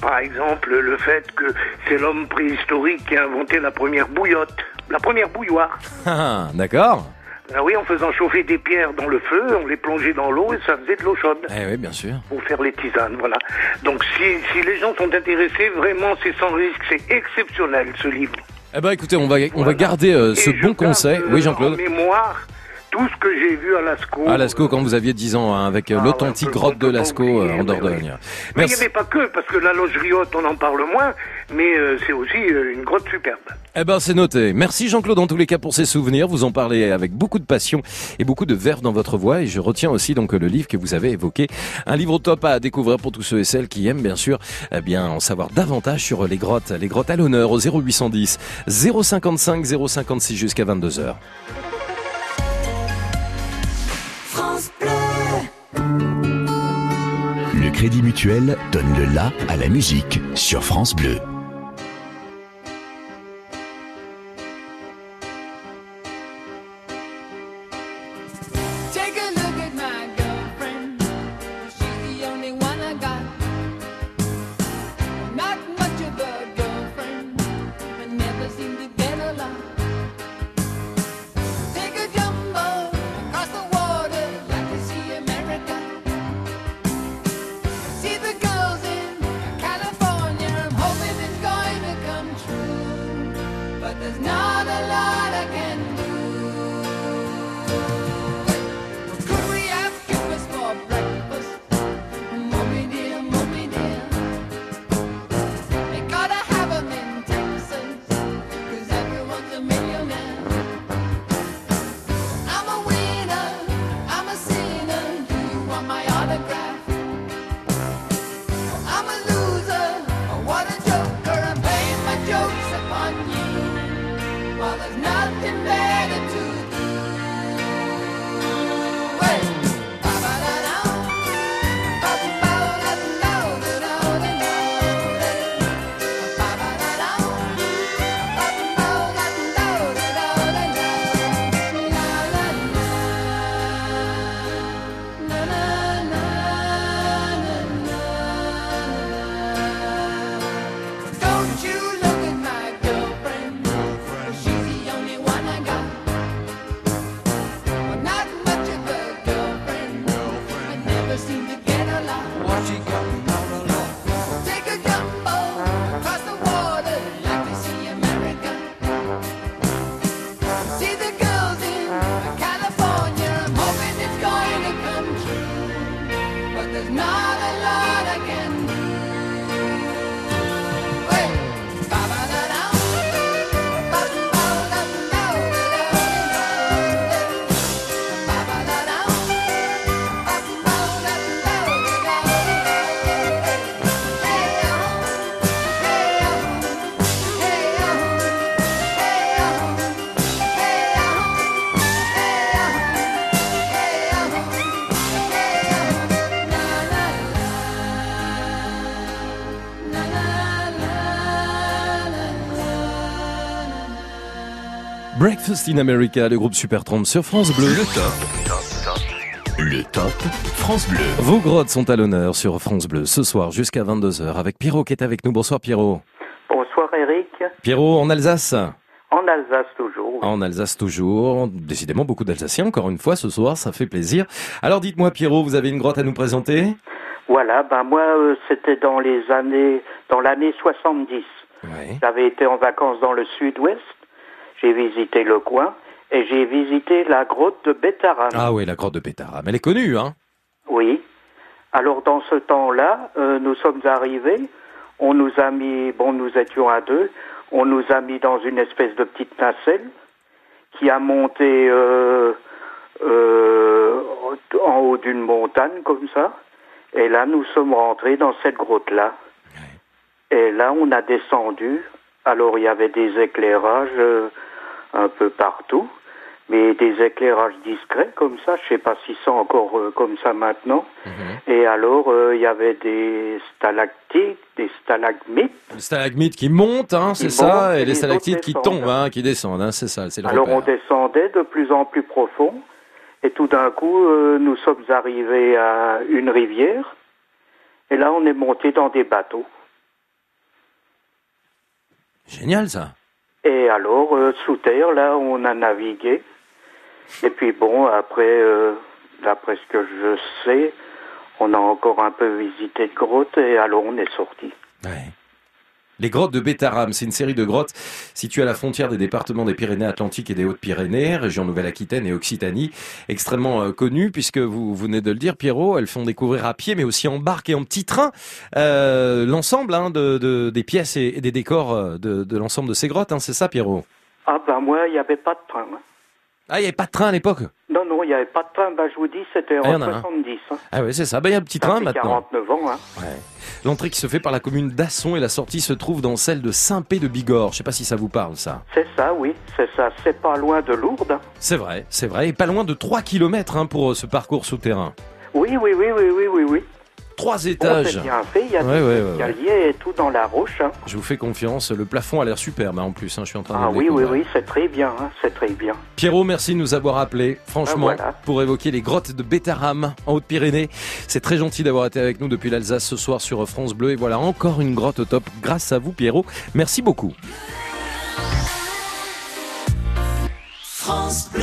par exemple le fait que c'est l'homme préhistorique qui a inventé la première bouillotte, la première bouilloire. Ah, d'accord. Ah oui, en faisant chauffer des pierres dans le feu, on les plongeait dans l'eau et ça faisait de l'eau chaude Eh oui, bien sûr. pour faire les tisanes, voilà. Donc si, si les gens sont intéressés, vraiment c'est sans risque, c'est exceptionnel ce livre. Eh ben écoutez, on va, on va garder euh, ce Et je bon garde, conseil. euh, Oui, En Jean-Claude. mémoire, tout ce que j'ai vu à Lascaux. À Lascaux, quand vous aviez 10 ans, hein, avec euh, Ah, ouais, de Lascaux euh, en mais Dordogne. Mais il n'y Merci. avait pas que, parce que la loge Riotte, on en parle moins, mais euh, c'est aussi euh, une grotte superbe. Eh ben c'est noté. Merci Jean-Claude en tous les cas pour ces souvenirs. Vous en parlez avec beaucoup de passion et beaucoup de verve dans votre voix. Et je retiens aussi donc le livre que vous avez évoqué, un livre top à découvrir pour tous ceux et celles qui aiment bien sûr eh bien en savoir davantage sur les grottes, les grottes à l'honneur au 0810 055 056 jusqu'à 22 h France Bleu. Le Crédit Mutuel donne le la à la musique sur France Bleu. Breakfast in America, le groupe Super 30 sur France Bleu. Le top. Le top France Bleu. Vos grottes sont à l'honneur sur France Bleu ce soir jusqu'à 22h avec Pierrot qui est avec nous. Bonsoir Pierrot. Bonsoir Eric. Pierrot en Alsace? En Alsace toujours. En Alsace toujours. Décidément beaucoup d'Alsaciens encore une fois ce soir, ça fait plaisir. Alors dites-moi Pierrot, vous avez une grotte à nous présenter? Voilà, ben moi euh, c'était dans les années, dans l'année 70. J'avais été en vacances dans le sud-ouest. J'ai visité le coin et j'ai visité la grotte de Bétaram. Ah oui, la grotte de Pétaram. Elle est connue, hein Oui. Alors dans ce temps-là, euh, nous sommes arrivés. On nous a mis, bon, nous étions à deux. On nous a mis dans une espèce de petite nacelle qui a monté euh, euh, en haut d'une montagne comme ça. Et là, nous sommes rentrés dans cette grotte-là. Et là, on a descendu. Alors, il y avait des éclairages un peu partout, mais des éclairages discrets comme ça. Je sais pas si c'est encore euh, comme ça maintenant. Et alors, euh, il y avait des stalactites, des stalagmites. Les stalagmites qui montent, hein, c'est ça, et et les stalactites qui tombent, hein, qui descendent, hein, c'est ça, c'est le Alors, on descendait de plus en plus profond. Et tout d'un coup, euh, nous sommes arrivés à une rivière. Et là, on est monté dans des bateaux. Génial ça. Et alors, euh, sous terre, là, on a navigué. Et puis bon, après, euh, d'après ce que je sais, on a encore un peu visité de grottes et alors on est sorti. Les grottes de Bétaram, c'est une série de grottes situées à la frontière des départements des Pyrénées-Atlantiques et des Hautes-Pyrénées, région Nouvelle-Aquitaine et Occitanie, extrêmement euh, connues puisque vous venez de le dire, Pierrot, elles font découvrir à pied mais aussi en barque et en petit train euh, l'ensemble hein, de, de- des pièces et, des décors euh, de, de l'ensemble de ces grottes, hein, c'est ça, Pierrot? Ah ben moi, il n'y avait pas de train. hein. Ah, il n'y avait pas de train à l'époque Non, non, il n'y avait pas de train. Ben, je vous dis, c'était Ah, en en a un. 70. Hein. Ah ouais, c'est ça. Bah, il y a un petit train maintenant. 49 ans. Hein. Ouais. L'entrée qui se fait par la commune d'Asson et la sortie se trouve dans celle de Saint-Pé de Bigorre. Je sais pas si ça vous parle, ça. C'est ça, oui, c'est ça. C'est pas loin de Lourdes. hein. C'est vrai, c'est vrai. Et pas loin de 3 km pour euh, ce parcours souterrain. Oui, oui, oui, oui, oui, oui, oui. Trois étages. c'est bien fait. Il y a Ouais, des ouais, ouais, escaliers et tout dans la roche. hein. Je vous fais confiance. Le plafond a l'air superbe hein, en plus. hein, je suis en train de Ah oui, oui, découvrir. oui, c'est très bien. hein, C'est très bien. Pierrot, merci de nous avoir appelés, franchement, Ah, voilà. pour évoquer les grottes de Bétaram en Haute-Pyrénées. C'est très gentil d'avoir été avec nous depuis l'Alsace ce soir sur France Bleu. Et voilà, encore une grotte au top grâce à vous, Pierrot. Merci beaucoup. France Bleu.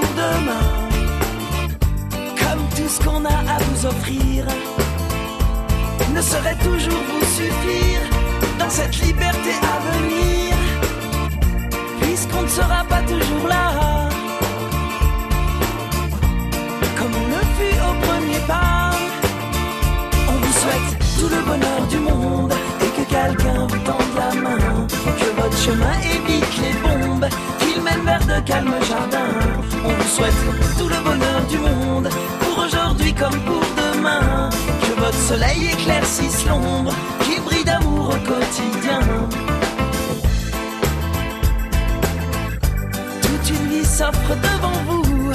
Comme tout ce qu'on a à vous offrir ne saurait toujours vous suffire dans cette liberté à venir, puisqu'on ne sera pas toujours là. Comme on le fut au premier pas, on vous souhaite tout le bonheur du monde et que quelqu'un vous tende la main. Chemin évite les bombes, qu'il mène vers de calmes jardins. On vous souhaite tout le bonheur du monde pour aujourd'hui comme pour demain. Que votre soleil éclaircisse l'ombre, qu'il brille d'amour au quotidien. Toute une vie s'offre devant vous.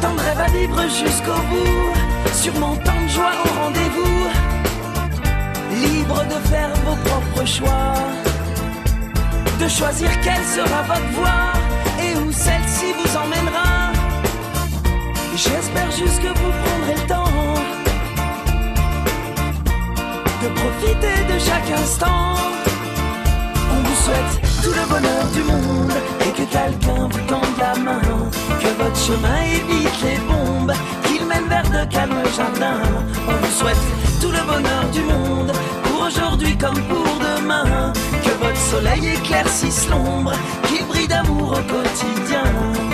Tant de rêves à vivre jusqu'au bout. Sûrement tant de joie au rendez-vous. Libre de faire vos propres choix. De choisir quelle sera votre voie et où celle-ci vous emmènera. J'espère juste que vous prendrez le temps de profiter de chaque instant. On vous souhaite tout le bonheur du monde et que quelqu'un vous tende la main. Que votre chemin évite les bombes, qu'il mène vers de calmes jardins. On vous souhaite tout le bonheur du monde aujourd'hui comme pour demain. Que votre soleil éclaircisse l'ombre, qu'il brille d'amour au quotidien.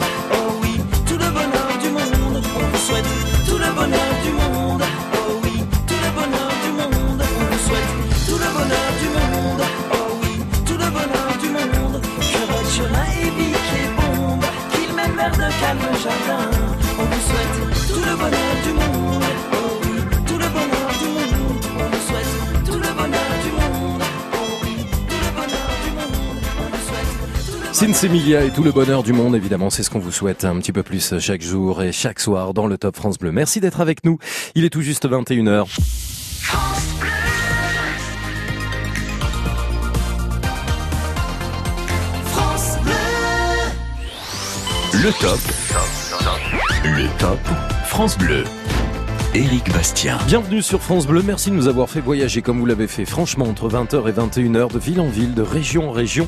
Calmes jardins. On vous souhaite tout le bonheur du monde. Oh oui, tout le bonheur du monde. On vous souhaite tout le bonheur du monde. Oh oui, tout le bonheur du monde. On vous souhaite Sinsemilia et tout le bonheur du monde, évidemment, c'est ce qu'on vous souhaite un petit peu plus chaque jour et chaque soir dans le Top France Bleu. Merci d'être avec nous. Il est tout juste 21h. France Bleu. Le top. Le top France Bleu. Éric Bastien. Bienvenue sur France Bleu, merci de nous avoir fait voyager comme vous l'avez fait franchement entre 20h et 21h de ville en ville, de région en région,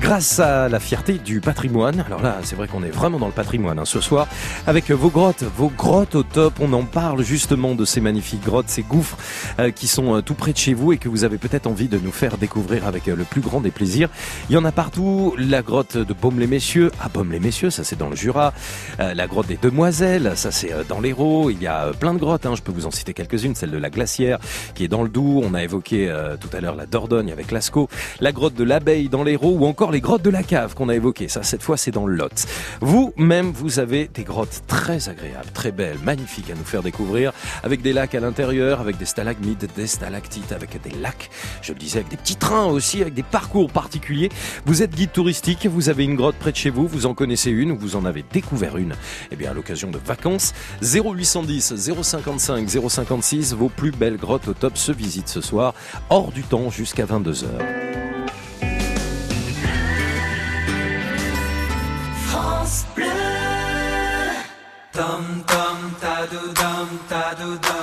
grâce à la fierté du patrimoine. Alors là, c'est vrai qu'on est vraiment dans le patrimoine hein, ce soir, avec vos grottes, vos grottes au top. On en parle justement de ces magnifiques grottes, ces gouffres euh, qui sont euh, tout près de chez vous et que vous avez peut-être envie de nous faire découvrir avec euh, le plus grand des plaisirs. Il y en a partout, la grotte de Baume-les-Messieurs, à Baume-les-Messieurs, ça c'est dans le Jura, la grotte des Demoiselles, ça c'est dans l'Hérault, il y a plein de grottes, je peux vous en citer quelques-unes, celle de la Glacière qui est dans le Doubs, on a évoqué euh, tout à l'heure la Dordogne avec Lascaux, la grotte de l'Abeille dans l'Hérault ou encore les grottes de la Cave qu'on a évoquées, ça cette fois c'est dans le Lot. Vous-même vous avez des grottes très agréables, très belles, magnifiques à nous faire découvrir, avec des lacs à l'intérieur, avec des stalagmites, des stalactites, avec des lacs, je le disais, avec des petits trains aussi, avec des parcours particuliers. Vous êtes guide touristique, vous avez une grotte près de chez vous, vous en connaissez une ou vous en avez découvert une. Eh bien, à l'occasion de vacances, 0810 055 056, vos plus belles grottes au top se visitent ce soir, hors du temps jusqu'à 22h. France Bleu. Dum dum ta do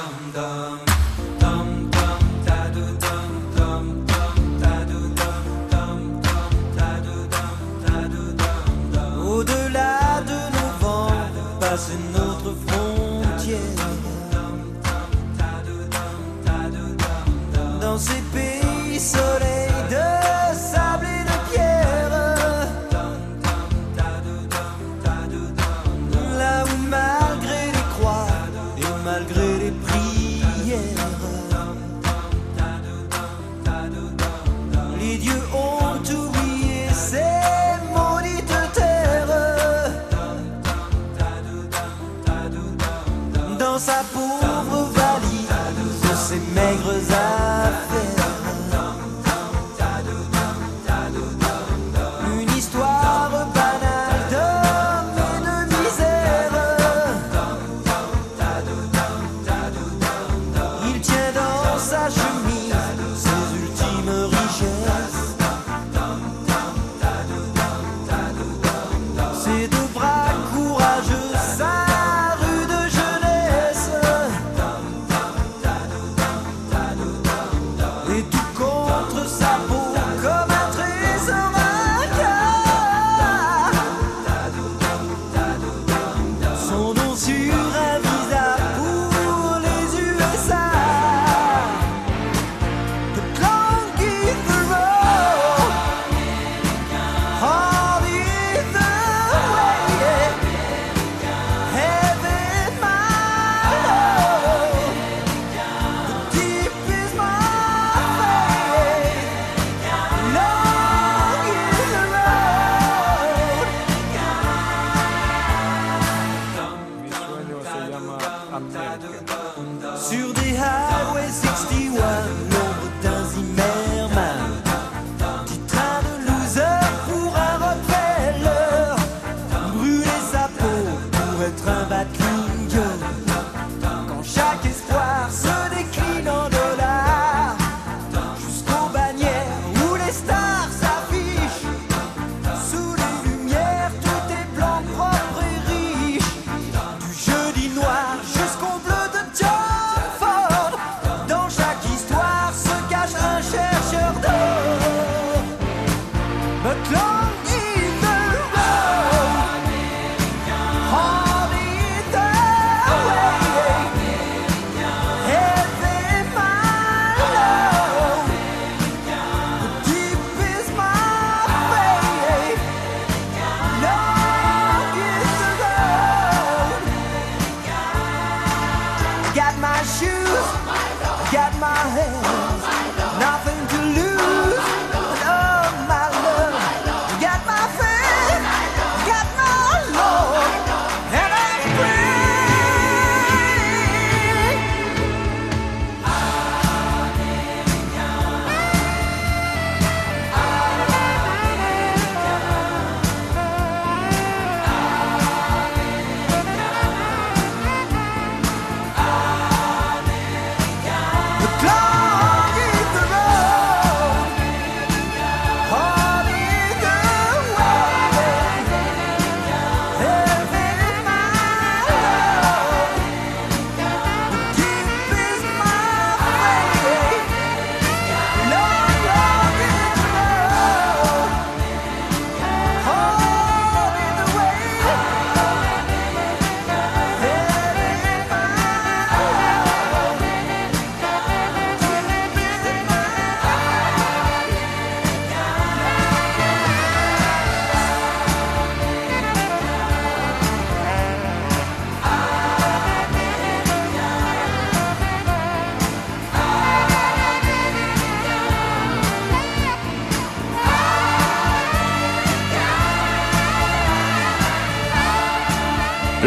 Dans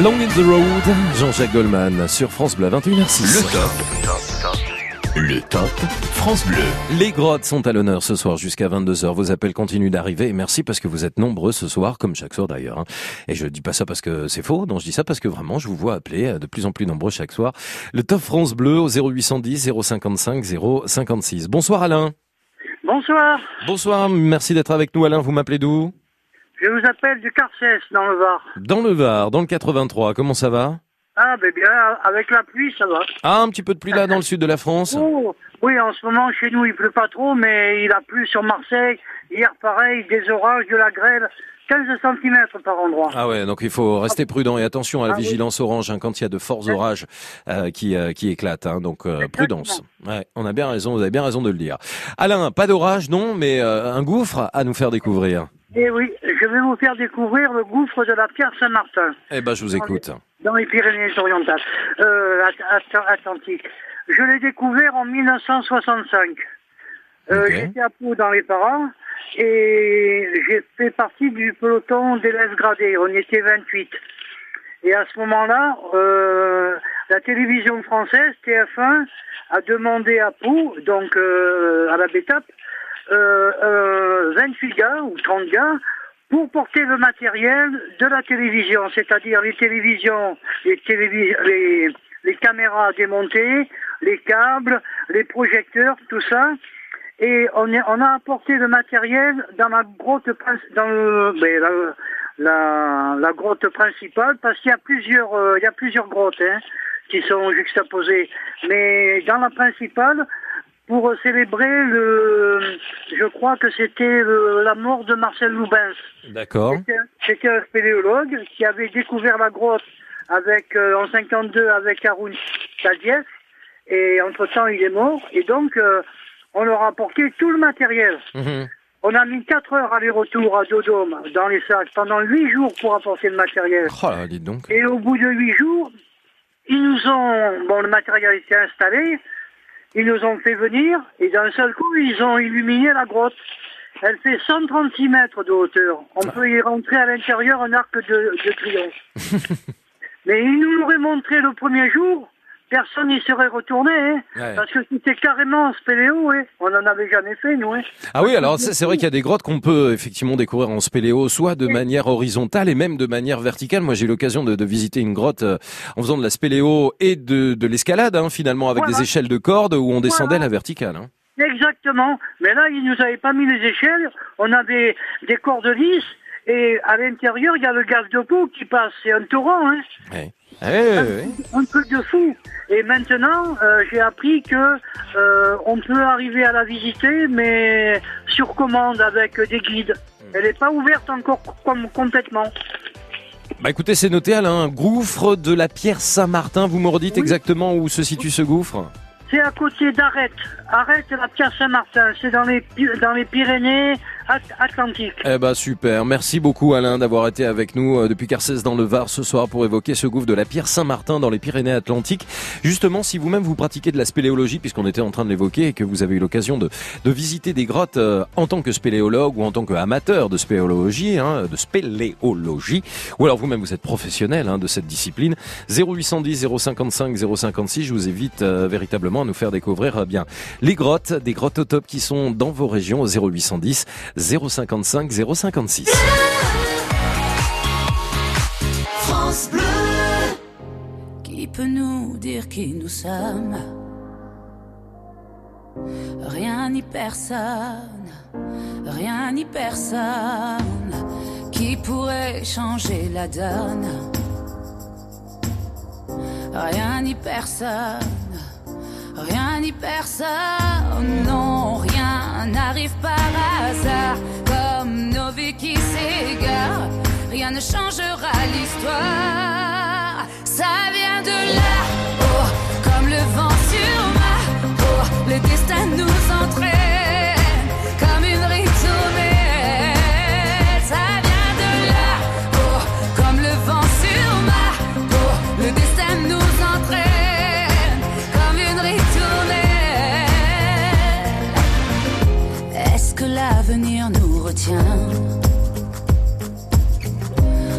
Long in the Road, Jean-Jacques Goldman sur France Bleu à 21h06. Le top. Le top France Bleu. Les grottes sont à l'honneur ce soir jusqu'à 22h. Vos appels continuent d'arriver et merci parce que vous êtes nombreux ce soir, comme chaque soir d'ailleurs. hein. Et je dis pas ça parce que c'est faux, non, je dis ça parce que vraiment je vous vois appeler euh, de plus en plus nombreux chaque soir. Le top France Bleu au 0810 055 056. Bonsoir Alain. Bonsoir, Bonsoir, merci d'être avec nous Alain. Vous m'appelez d'où? Je vous appelle du Carcès dans le Var. Dans le Var, dans le 83. Comment ça va Ah, ben bien, avec la pluie, ça va. Ah, un petit peu de pluie là dans le sud de la France. Oh, oui, en ce moment, chez nous, il pleut pas trop, mais il a plu sur Marseille. Hier, pareil, des orages, de la grêle, 15 cm par endroit. Ah ouais, donc il faut rester prudent et attention à la Ah oui. vigilance orange hein, quand il y a de forts orages euh, qui euh, qui éclatent. hein, donc euh, prudence. Ouais, on a bien raison, vous avez bien raison de le dire. Alain, pas d'orage, non, mais euh, un gouffre à nous faire découvrir. Et oui, je vais vous faire découvrir le gouffre de la Pierre Saint-Martin, Eh ben, je vous écoute. dans les Pyrénées-Orientales, euh, At- At- Atlantiques. Je l'ai découvert en 1965. Euh, J'étais à Pau dans les parents et j'ai fait partie du peloton d'élèves gradés. On était 28. Et à ce moment-là, euh, la télévision française, TF1, a demandé à Pau, donc euh, à la Bétape, euh, 28 gars ou 30 gars pour porter le matériel de la télévision, c'est-à-dire les télévisions, les, les, les caméras démontées, les câbles, les projecteurs, tout ça. Et on, a apporté le matériel dans la grotte, dans ben, principale, parce qu'il y a plusieurs, euh, y a plusieurs grottes hein, qui sont juxtaposées. Mais dans la principale, pour célébrer le, je crois que c'était le- la mort de Marcel Loubens. D'accord. C'était un- spéléologue qui avait découvert la grotte avec, euh, en 52 avec Haroun Tadief. Et entre-temps, il est mort. Et donc, euh, on leur a apporté tout le matériel. Mhm. On a mis 4 heures aller-retour à Dodome dans les sacs pendant 8 jours pour apporter le matériel. Oh là, dites donc. Et au bout de 8 jours, ils nous ont, bon, le matériel était installé, ils nous ont fait venir, et d'un seul coup, ils ont illuminé la grotte. Elle fait 136 mètres de hauteur. On peut y rentrer à l'intérieur un arc de, de triomphe. Mais ils nous l'auraient montré le premier jour, personne n'y serait retourné, hein, Ouais. parce que c'était carrément en spéléo, hein. on n'en avait jamais fait, nous. Hein. Ah oui, alors c'est vrai qu'il y a des grottes qu'on peut effectivement découvrir en spéléo, soit de manière horizontale et même de manière verticale. Moi, j'ai eu l'occasion de, de visiter une grotte euh, en faisant de la spéléo et de, de l'escalade, hein, finalement, avec Voilà. des échelles de cordes où on descendait Voilà. la verticale. hein. Exactement. Mais là, ils nous avaient pas mis les échelles. On avait des cordes lisses. Et à l'intérieur, il y a le gaz de peau qui passe. C'est un torrent, hein. Ouais. Ah. Un truc de fou. Et maintenant, euh, j'ai appris que euh, on peut arriver à la visiter, mais sur commande avec des guides. Elle n'est pas ouverte encore comme complètement. Bah écoutez, c'est noté Alain, gouffre de la Pierre Saint-Martin. Vous me redites exactement où se situe ce gouffre? C'est à côté d'Arrête. Arrête la Pierre Saint-Martin. C'est dans les, dans les Pyrénées, At- Atlantique. Eh ben super, merci beaucoup Alain d'avoir été avec nous euh, depuis Carcès dans le Var ce soir pour évoquer ce gouffre de la pierre Saint-Martin dans les Pyrénées-Atlantiques. Justement, si vous-même vous pratiquez de la spéléologie, puisqu'on était en train de l'évoquer et que vous avez eu l'occasion de, de visiter des grottes euh, en tant que spéléologue ou en tant qu'amateur de spéléologie, hein, de spéléologie, ou alors vous-même vous êtes professionnel hein, de cette discipline, 0810 055 056, je vous invite euh, véritablement à nous faire découvrir bien les grottes, des grottes au top qui sont dans vos régions au 0810 055 056. France Bleu. Qui peut nous dire qui nous sommes? Rien ni personne, rien ni personne qui pourrait changer la donne. Rien ni personne, rien ni personne, non, rien n'arrive par hasard. Comme nos vies qui s'égarent. Rien ne changera l'histoire, ça vient de là, oh, comme le vent sur ma peau, le destin nous entraîne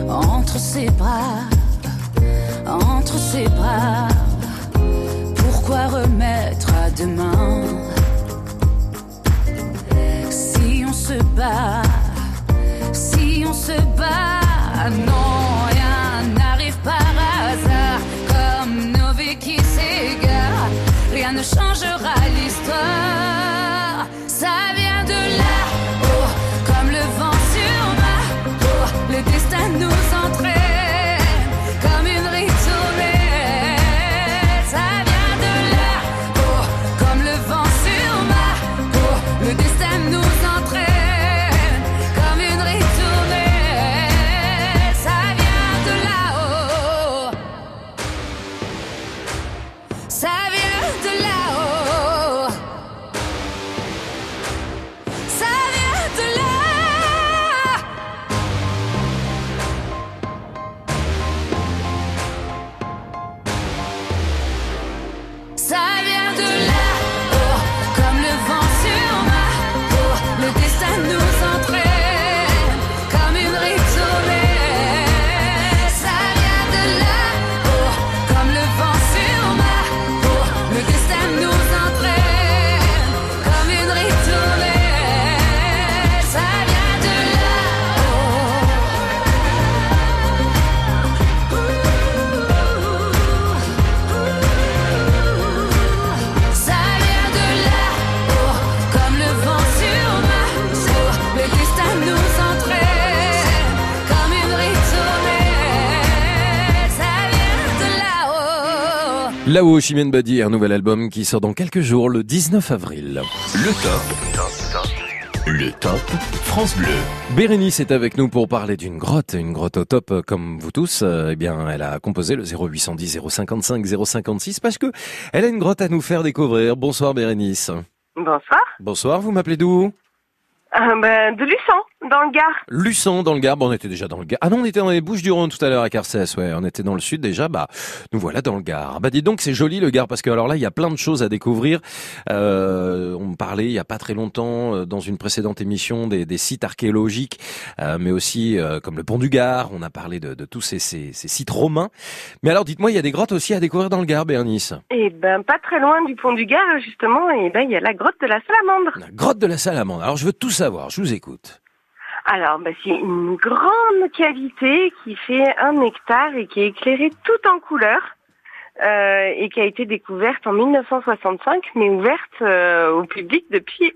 entre ses bras, entre ses bras? Pourquoi remettre à demain si on se bat, si on se bat, non, rien n'arrive par hasard comme nos qui s'égarent. Rien ne changera là-haut. Là-haut, Chimène Badi, un nouvel album qui sort dans quelques jours, le 19 avril. Le top. Le top France Bleu. Bérénice est avec nous pour parler d'une grotte, une grotte au top euh, comme vous tous. Euh, eh bien, elle a composé le 0810 055 056 parce que elle a une grotte à nous faire découvrir. Bonsoir Bérénice. Bonsoir. Bonsoir, vous m'appelez d'où? Euh, ben, de Luçon, dans le Gard. Luçon dans le Gard. Bon, on était déjà dans le Gard. Ah non, on était dans les Bouches du Rhône tout à l'heure à Carcès. Ouais, on était dans le sud déjà. Bah, nous voilà dans le Gard. Bah, dis donc, c'est joli le Gard parce que alors là, il y a plein de choses à découvrir. Euh, on parlait il y a pas très longtemps euh, dans une précédente émission des, des sites archéologiques, euh, mais aussi euh, comme le pont du Gard. On a parlé de, de tous ces, ces, ces sites romains. Mais alors, dites-moi, il y a des grottes aussi à découvrir dans le Gard, Bernice? Et ben, pas très loin du pont du Gard, justement, et ben, il y a la grotte de la Salamandre. La grotte de la Salamandre. Alors, je veux tout savoir. Je vous écoute. Alors, ben, c'est une grande cavité qui fait un hectare et qui est éclairée tout en couleur. euh, et qui a été découverte en 1965, mais ouverte euh, au public depuis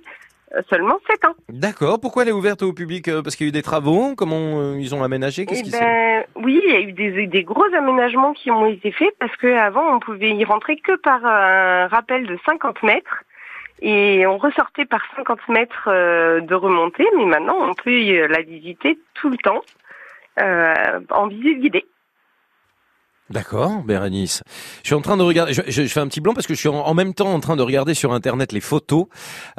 euh, seulement 7 ans. D'accord. Pourquoi elle est ouverte au public Parce qu'il y a eu des travaux? Comment euh, ils ont aménagé? Qu'est-ce Eh qui ben, oui, il y a eu des, des gros aménagements qui ont été faits parce qu'avant, on pouvait y rentrer que par un rappel de 50 mètres et on ressortait par 50 mètres euh, de remontée, mais maintenant, on peut y- la visiter tout le temps euh, en visite guidée. D'accord, Bérénice. Je suis en train de regarder, je, je- je fais un petit blanc parce que je suis en, en même temps en train de regarder sur Internet les photos.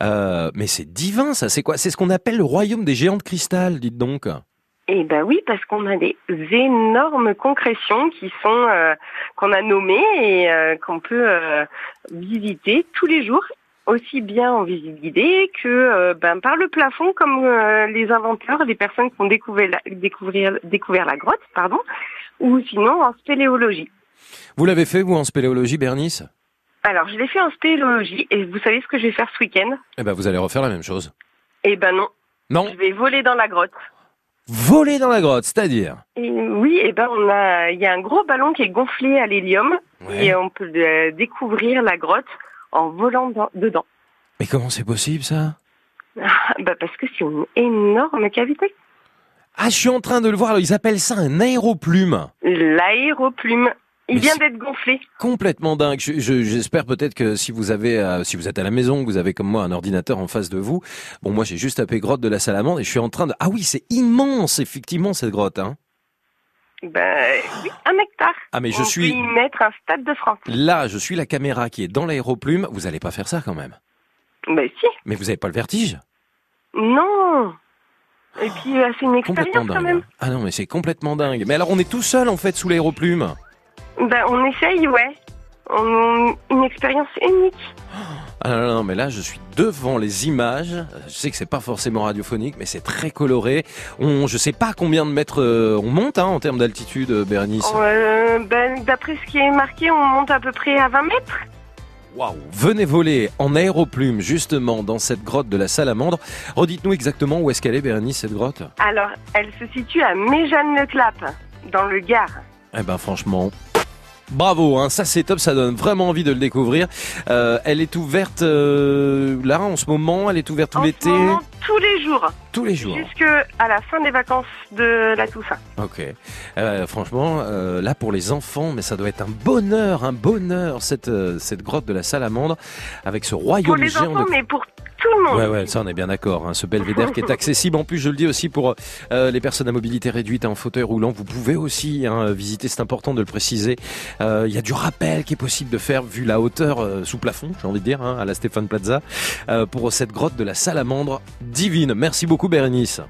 Euh, mais c'est divin, ça. C'est quoi? C'est ce qu'on appelle le royaume des géants de cristal, dites donc. Eh ben oui, parce qu'on a des énormes concrétions qui sont euh, qu'on a nommées et euh, qu'on peut euh, visiter tous les jours, aussi bien en visite guidée que euh, ben, par le plafond, comme euh, les inventeurs, les personnes qui ont découvert la, découvrir, découvert la grotte, pardon, ou sinon en spéléologie. Vous l'avez fait, vous, en spéléologie, Bernice? Alors, je l'ai fait en spéléologie et vous savez ce que je vais faire ce week-end? Eh ben, vous allez refaire la même chose. Eh ben non, Non je vais voler dans la grotte. Voler dans la grotte, c'est-à-dire? Oui, et ben on a, il y a un gros ballon qui est gonflé à l'hélium Ouais. et on peut euh, découvrir la grotte en volant dans- dedans. Mais comment c'est possible, ça? Bah parce que c'est une énorme cavité. Ah, je suis en train de le voir. Ils appellent ça un aéroplume. L'aéroplume, il Mais vient d'être gonflé. Complètement dingue. Je- je- J'espère peut-être que si vous avez, euh, si vous êtes à la maison, que vous avez comme moi un ordinateur en face de vous. Bon, moi j'ai juste tapé grotte de la Salamandre et je suis en train de. Ah oui, c'est immense effectivement cette grotte. Hein. Ben oui, un hectare. Ah, mais je on suis- peut y mettre un stade de France. Là, je suis la caméra qui est dans l'aéroplume. Vous allez pas faire ça quand même. Ben si. Mais vous avez pas le vertige? Non. Et puis euh, c'est une expérience quand même. Ah non, mais c'est complètement dingue. Mais alors on est tout seul en fait sous l'aéroplume? Ben on essaye, ouais. On, une expérience unique. Ah non, non, non, mais là, je suis devant les images. Je sais que c'est pas forcément radiophonique, mais c'est très coloré. On, je sais pas combien de mètres euh, on monte hein, en termes d'altitude, euh, Bérénice. Euh, ben, D'après ce qui est marqué, on monte à peu près à 20 mètres. Waouh Venez voler en aéroplume justement dans cette grotte de la Salamandre. Redites-nous exactement où est-ce qu'elle est, Bérénice, cette grotte? Alors, elle se situe à Méjeanne-le-Clap, dans le Gard. Eh ben franchement, bravo, hein, ça c'est top, ça donne vraiment envie de le découvrir. Euh, elle est ouverte euh, là en ce moment, elle est ouverte tout l'été, tous les jours. tous les jours. Jusque à la fin des vacances de la Toussaint. Ok. Euh, franchement, euh, là pour les enfants, mais ça doit être un bonheur, un bonheur cette euh, cette grotte de la Salamandre avec ce Pour royaume les géant enfants, de mais pour Ouais, ouais, ça on est bien d'accord. Hein, ce belvédère qui est accessible. En plus, je le dis aussi pour euh, les personnes à mobilité réduite, en fauteuil roulant, vous pouvez aussi hein, visiter. C'est important de le préciser. Euh, Il y a du rappel qui est possible de faire vu la hauteur euh, sous plafond, j'ai envie de dire, hein, à la Stéphane Plaza, pour cette grotte de la Salamandre divine. Merci beaucoup, Bérénice.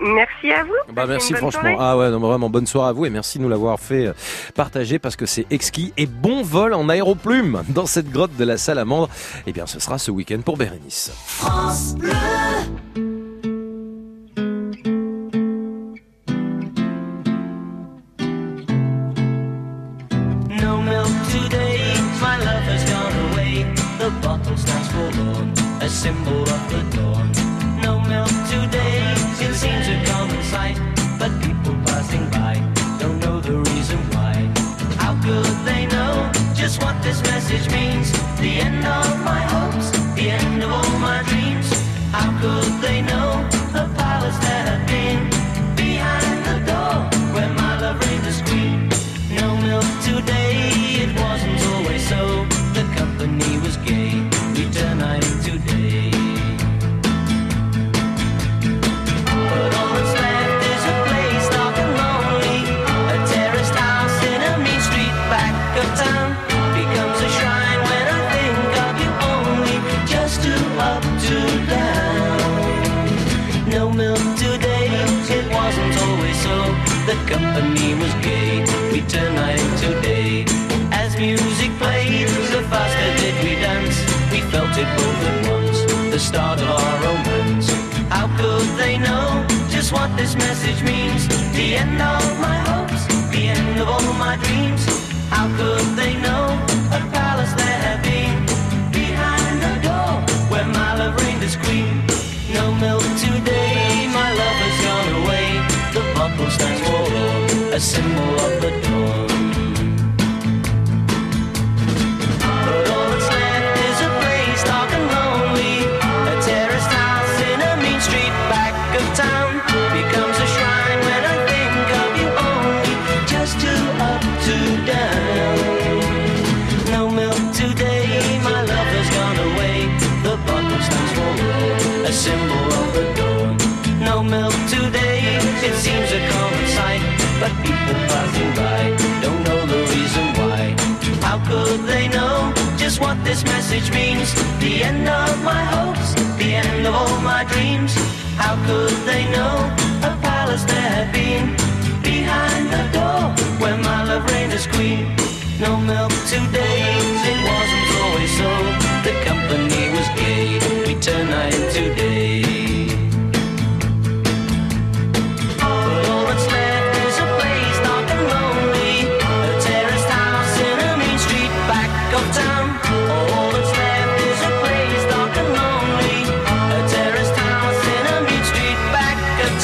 Merci à vous. Bah merci franchement. soirée. Ah ouais, non, vraiment bonne soirée à vous et merci de nous l'avoir fait euh, partager parce que c'est exquis et bon vol en aéroplume dans cette grotte de la Salamandre. Eh bien, ce sera ce week-end pour Bérénice. France Bleu. No milk today, my love has gone away. The bottle stands forlorn, a symbol of the dawn. Message means? The end of my hopes, the end of all my dreams. How could they once, start of our romance. How could they know just what this message means? The end of my hopes, the end of all my dreams. How could they know a palace there had been behind the door where my love reigned as queen? No milk today, my love has gone away. The bottle stands forlorn, a symbol just what this message means. The end of my hopes, the end of all my dreams. How could they know a palace there had been? Behind the door, where my love reigned as queen. No milk today, it wasn't always so.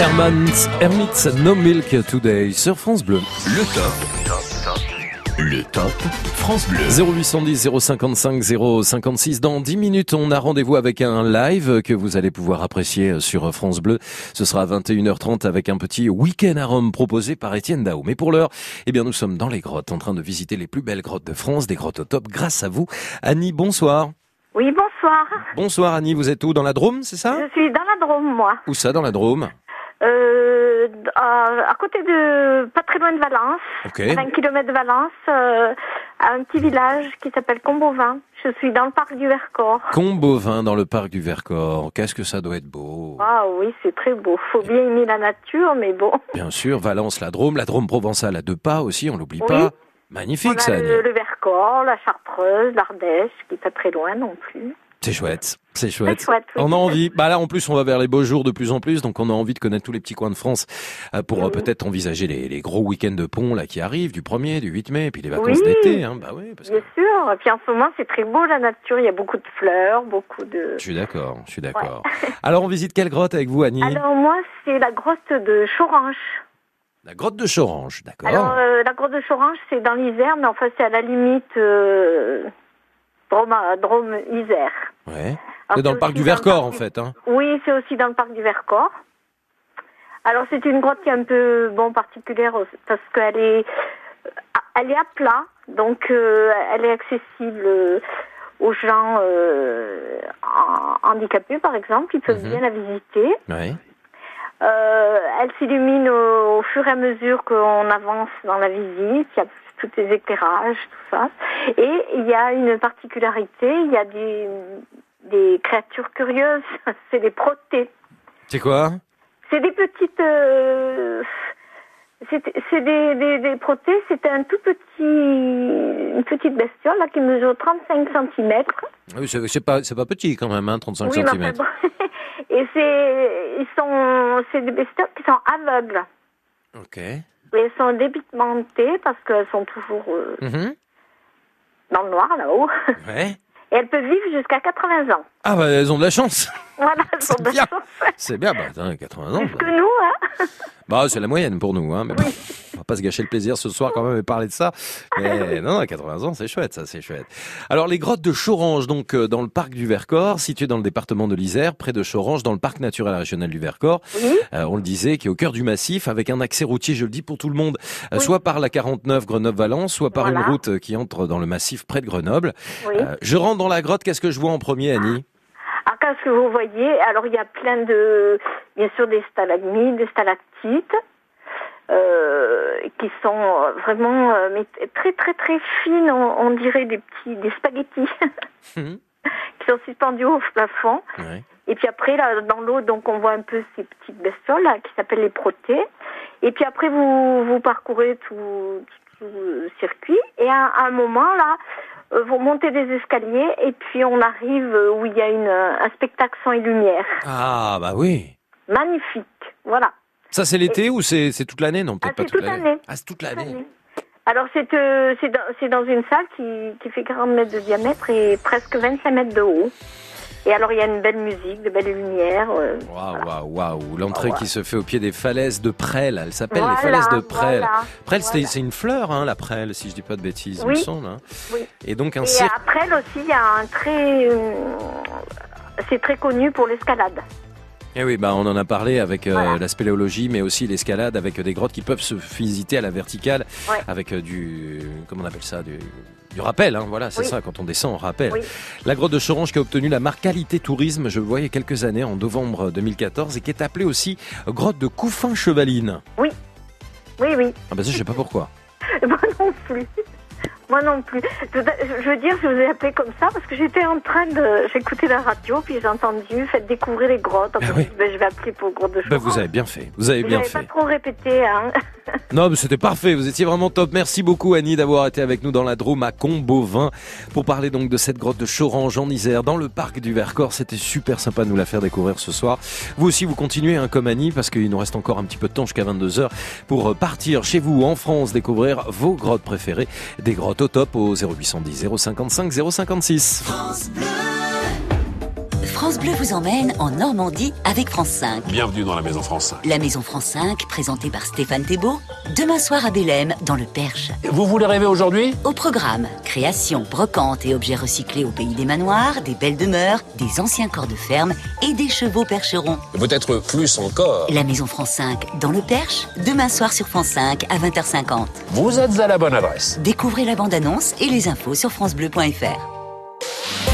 Herman's Hermits No Milk Today sur France Bleu. Le top. Le top France Bleu. 0810 055 056. Dans 10 minutes, on a rendez-vous avec un live que vous allez pouvoir apprécier sur France Bleu. Ce sera à 21h30 avec un petit week-end à Rome proposé par Étienne Dao. Mais pour l'heure, eh bien, nous sommes dans les grottes en train de visiter les plus belles grottes de France, des grottes au top grâce à vous. Annie, bonsoir. Oui, bonsoir. Bonsoir Annie, vous êtes où? Dans la Drôme, c'est ça? Je suis dans la Drôme, moi. Où ça, dans la Drôme? Euh, à, à côté de, pas très loin de Valence, à 20 km de Valence, euh, à un petit village qui s'appelle Combovin. Je suis dans le parc du Vercors. Combovin dans le parc du Vercors. Qu'est-ce que ça doit être beau. Ah oui, c'est très beau. Faut bien aimer la nature, mais bon. Bien sûr, Valence, la Drôme, la Drôme provençale à deux pas aussi, on l'oublie Oui. pas. On Magnifique a ça, le, le Vercors, la Chartreuse, l'Ardèche, qui est pas très loin non plus. C'est chouette, c'est chouette. chouette, oui. On a envie. Bah là, en plus, on va vers les beaux jours de plus en plus, donc on a envie de connaître tous les petits coins de France euh, pour euh, peut-être envisager les, les gros week-ends de pont là qui arrivent, du 1er, du 8 mai, et puis les vacances Oui. d'été. Hein, bah oui, parce que Bien sûr. Et puis en ce moment, c'est très beau la nature. Il y a beaucoup de fleurs, beaucoup de. je suis d'accord, je suis d'accord. Alors, on visite quelle grotte avec vous, Annie? Alors moi, c'est la grotte de Choranche. La grotte de Chorange, d'accord. Alors euh, la grotte de Chorange, c'est dans l'Isère, mais enfin c'est à la limite euh, Drôme, Drôme Isère. Ouais. C'est dans le parc du Vercors, parc en fait. Hein. Oui, c'est aussi dans le parc du Vercors. Alors c'est une grotte qui est un peu bon particulière parce qu'elle est elle est à plat, donc euh, elle est accessible euh, aux gens euh, handicapés par exemple, ils peuvent Mhm. bien la visiter. Euh, elle s'illumine au, au fur et à mesure qu'on avance dans la visite. Il y a tous les éclairages, tout ça. Et il y a une particularité, il y a des, des créatures curieuses. C'est des protées. C'est quoi? C'est des petites... euh, c'est des, des, des protées, c'est un tout petit, une petite bestiole là, qui mesure 35 cm. Ah Oui, c'est pas, pas petit quand même, hein, 35 Oui, cm. bon. Et c'est, ils sont, c'est des bestioles qui sont aveugles. Ok. Elles sont dépigmentées parce qu'elles sont toujours euh, Mhm. dans le noir là-haut. Ouais. Et elles peuvent vivre jusqu'à 80 ans. Ah bah elles ont de la chance. Voilà, elles ont de la bien. chance. C'est bien, bah attends, 80 ans. Plus que nous, hein. Bah c'est la moyenne pour nous, hein. Mais on va pas se gâcher le plaisir ce soir quand même et parler de ça. Mais non, à 80 ans, c'est chouette, ça, c'est chouette. Alors les grottes de Chorange, donc euh, dans le parc du Vercors, situé dans le département de l'Isère, près de Chorange, dans le parc naturel régional du Vercors. Euh, on le disait, qui est au cœur du massif, avec un accès routier, je le dis pour tout le monde, euh, soit par la 49 Grenoble-Valence, soit par Voilà. une route qui entre dans le massif près de Grenoble. Oui. Euh, je rentre dans la grotte, qu'est-ce que je vois en premier, Annie? Alors, qu'est-ce que vous voyez? Alors, il y a plein de, bien sûr, des stalagmites, des stalactites, euh, qui sont euh, vraiment euh, mais très, très, très fines. On, on dirait des petits, des spaghettis, qui sont suspendus au plafond. Et puis après, là, dans l'eau, donc, on voit un peu ces petites bestioles là, qui s'appellent les protées. Et puis après, vous, vous parcourez tout, tout le circuit. Et à, à un moment, là, euh, vous montez des escaliers et puis on arrive euh, où il y a une, un spectacle et lumière. Ah bah oui. Magnifique. Voilà. Ça c'est l'été ou c'est toute l'année? Non, Ah, peut-être pas c'est toute l'année. Ah, c'est toute l'année. Alors, c'est euh, dans, une salle qui, qui fait 40 mètres de diamètre et presque 25 mètres de haut. Et alors, il y a une belle musique, de belles lumières. euh, Waouh, waouh, waouh. L'entrée qui se fait au pied des falaises de Presles. Elle s'appelle Voilà, les falaises de Presles. voilà, Presles, c'est- c'est une fleur, hein, la Presles, si je dis pas de bêtises, il me Oui. semble. hein. Oui. Et donc un Et aussi, il y a un très... euh, c'est très connu pour l'escalade. Eh oui, bah on en a parlé avec euh, la spéléologie, mais aussi l'escalade avec des grottes qui peuvent se visiter à la verticale, Ouais. avec euh, du, comment on appelle ça, du, du rappel. Hein, voilà, c'est Oui. ça. Quand on descend, on rappelle. Oui. La grotte de Chorange qui a obtenu la marque qualité tourisme, je le a quelques années, en novembre 2014, et qui est appelée aussi grotte de Couffin-Chevaline. Oui. Oui, oui. Ah bah ça, je sais pas pourquoi. Moi non plus. Moi non plus. Je veux dire, je vous ai appelé comme ça parce que j'étais en train de. J'écoutais la radio, puis j'ai entendu, faites découvrir les grottes. Dit, ben, je vais appeler pour grotte de Ah Choran. vous avez bien fait. Vous avez bien fait. pas trop répété, hein. Non, mais c'était parfait. Vous étiez vraiment top. Merci beaucoup, Annie, d'avoir été avec nous dans la Drôme à Combovin pour parler donc de cette grotte de Chorange en Isère dans le parc du Vercors. C'était super sympa de nous la faire découvrir ce soir. Vous aussi, vous continuez hein, comme Annie parce qu'il nous reste encore un petit peu de temps jusqu'à 22h pour euh, partir chez vous en France découvrir vos grottes préférées. Des grottes au top au 0810 055 056. France Bleu vous emmène en Normandie avec France 5. Bienvenue dans la Maison France 5. La Maison France 5, présentée par Stéphane Thébault, demain soir à Bélème, dans le Perche. Vous voulez rêver aujourd'hui? Au programme, création, brocante et objets recyclés au pays des manoirs, des belles demeures, des anciens corps de ferme et des chevaux percherons. Peut-être plus encore. La Maison France 5, dans le Perche, demain soir sur France 5 à 20h50. Vous êtes à la bonne adresse. Découvrez la bande-annonce et les infos sur francebleu.fr.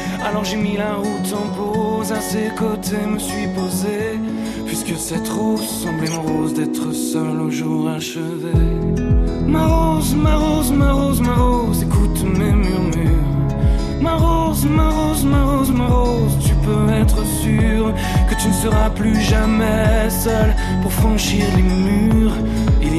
Alors j'ai mis la route en pause, à ses côtés me suis posé. Puisque cette rose semblait morose d'être seule au jour achevé. Ma rose, ma rose, ma rose, ma rose, écoute mes murmures. Ma rose, ma rose, ma rose, ma rose, tu peux être sûr que tu ne seras plus jamais seul pour franchir les murs.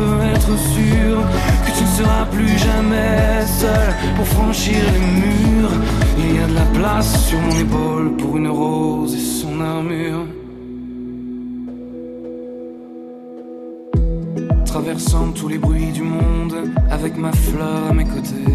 peux être sûr que tu ne seras plus jamais seul pour franchir les murs. Il y a de la place sur mon épaule pour une rose et son armure. Traversant tous les bruits du monde avec ma fleur à mes côtés,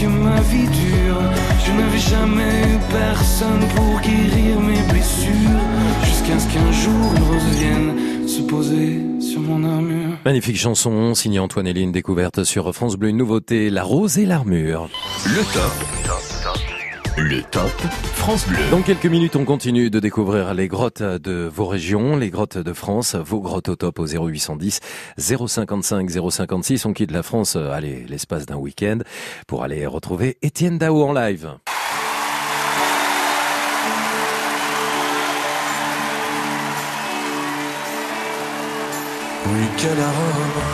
que ma vie dure, je n'avais jamais eu personne pour guérir mes blessures. Jusqu'à ce qu'un jour une rose vienne se poser sur mon armure. Magnifique chanson signée Antoine Héline, découverte sur France Bleu, une nouveauté, La Rose et l'Armure. Le top Le top France Bleu. Dans quelques minutes, on continue de découvrir les grottes de vos régions, les grottes de France, vos grottes au top au 0810 055 056. On quitte la France, euh, allez, l'espace d'un week-end pour aller retrouver Étienne Dao en live. Week-end à Rome,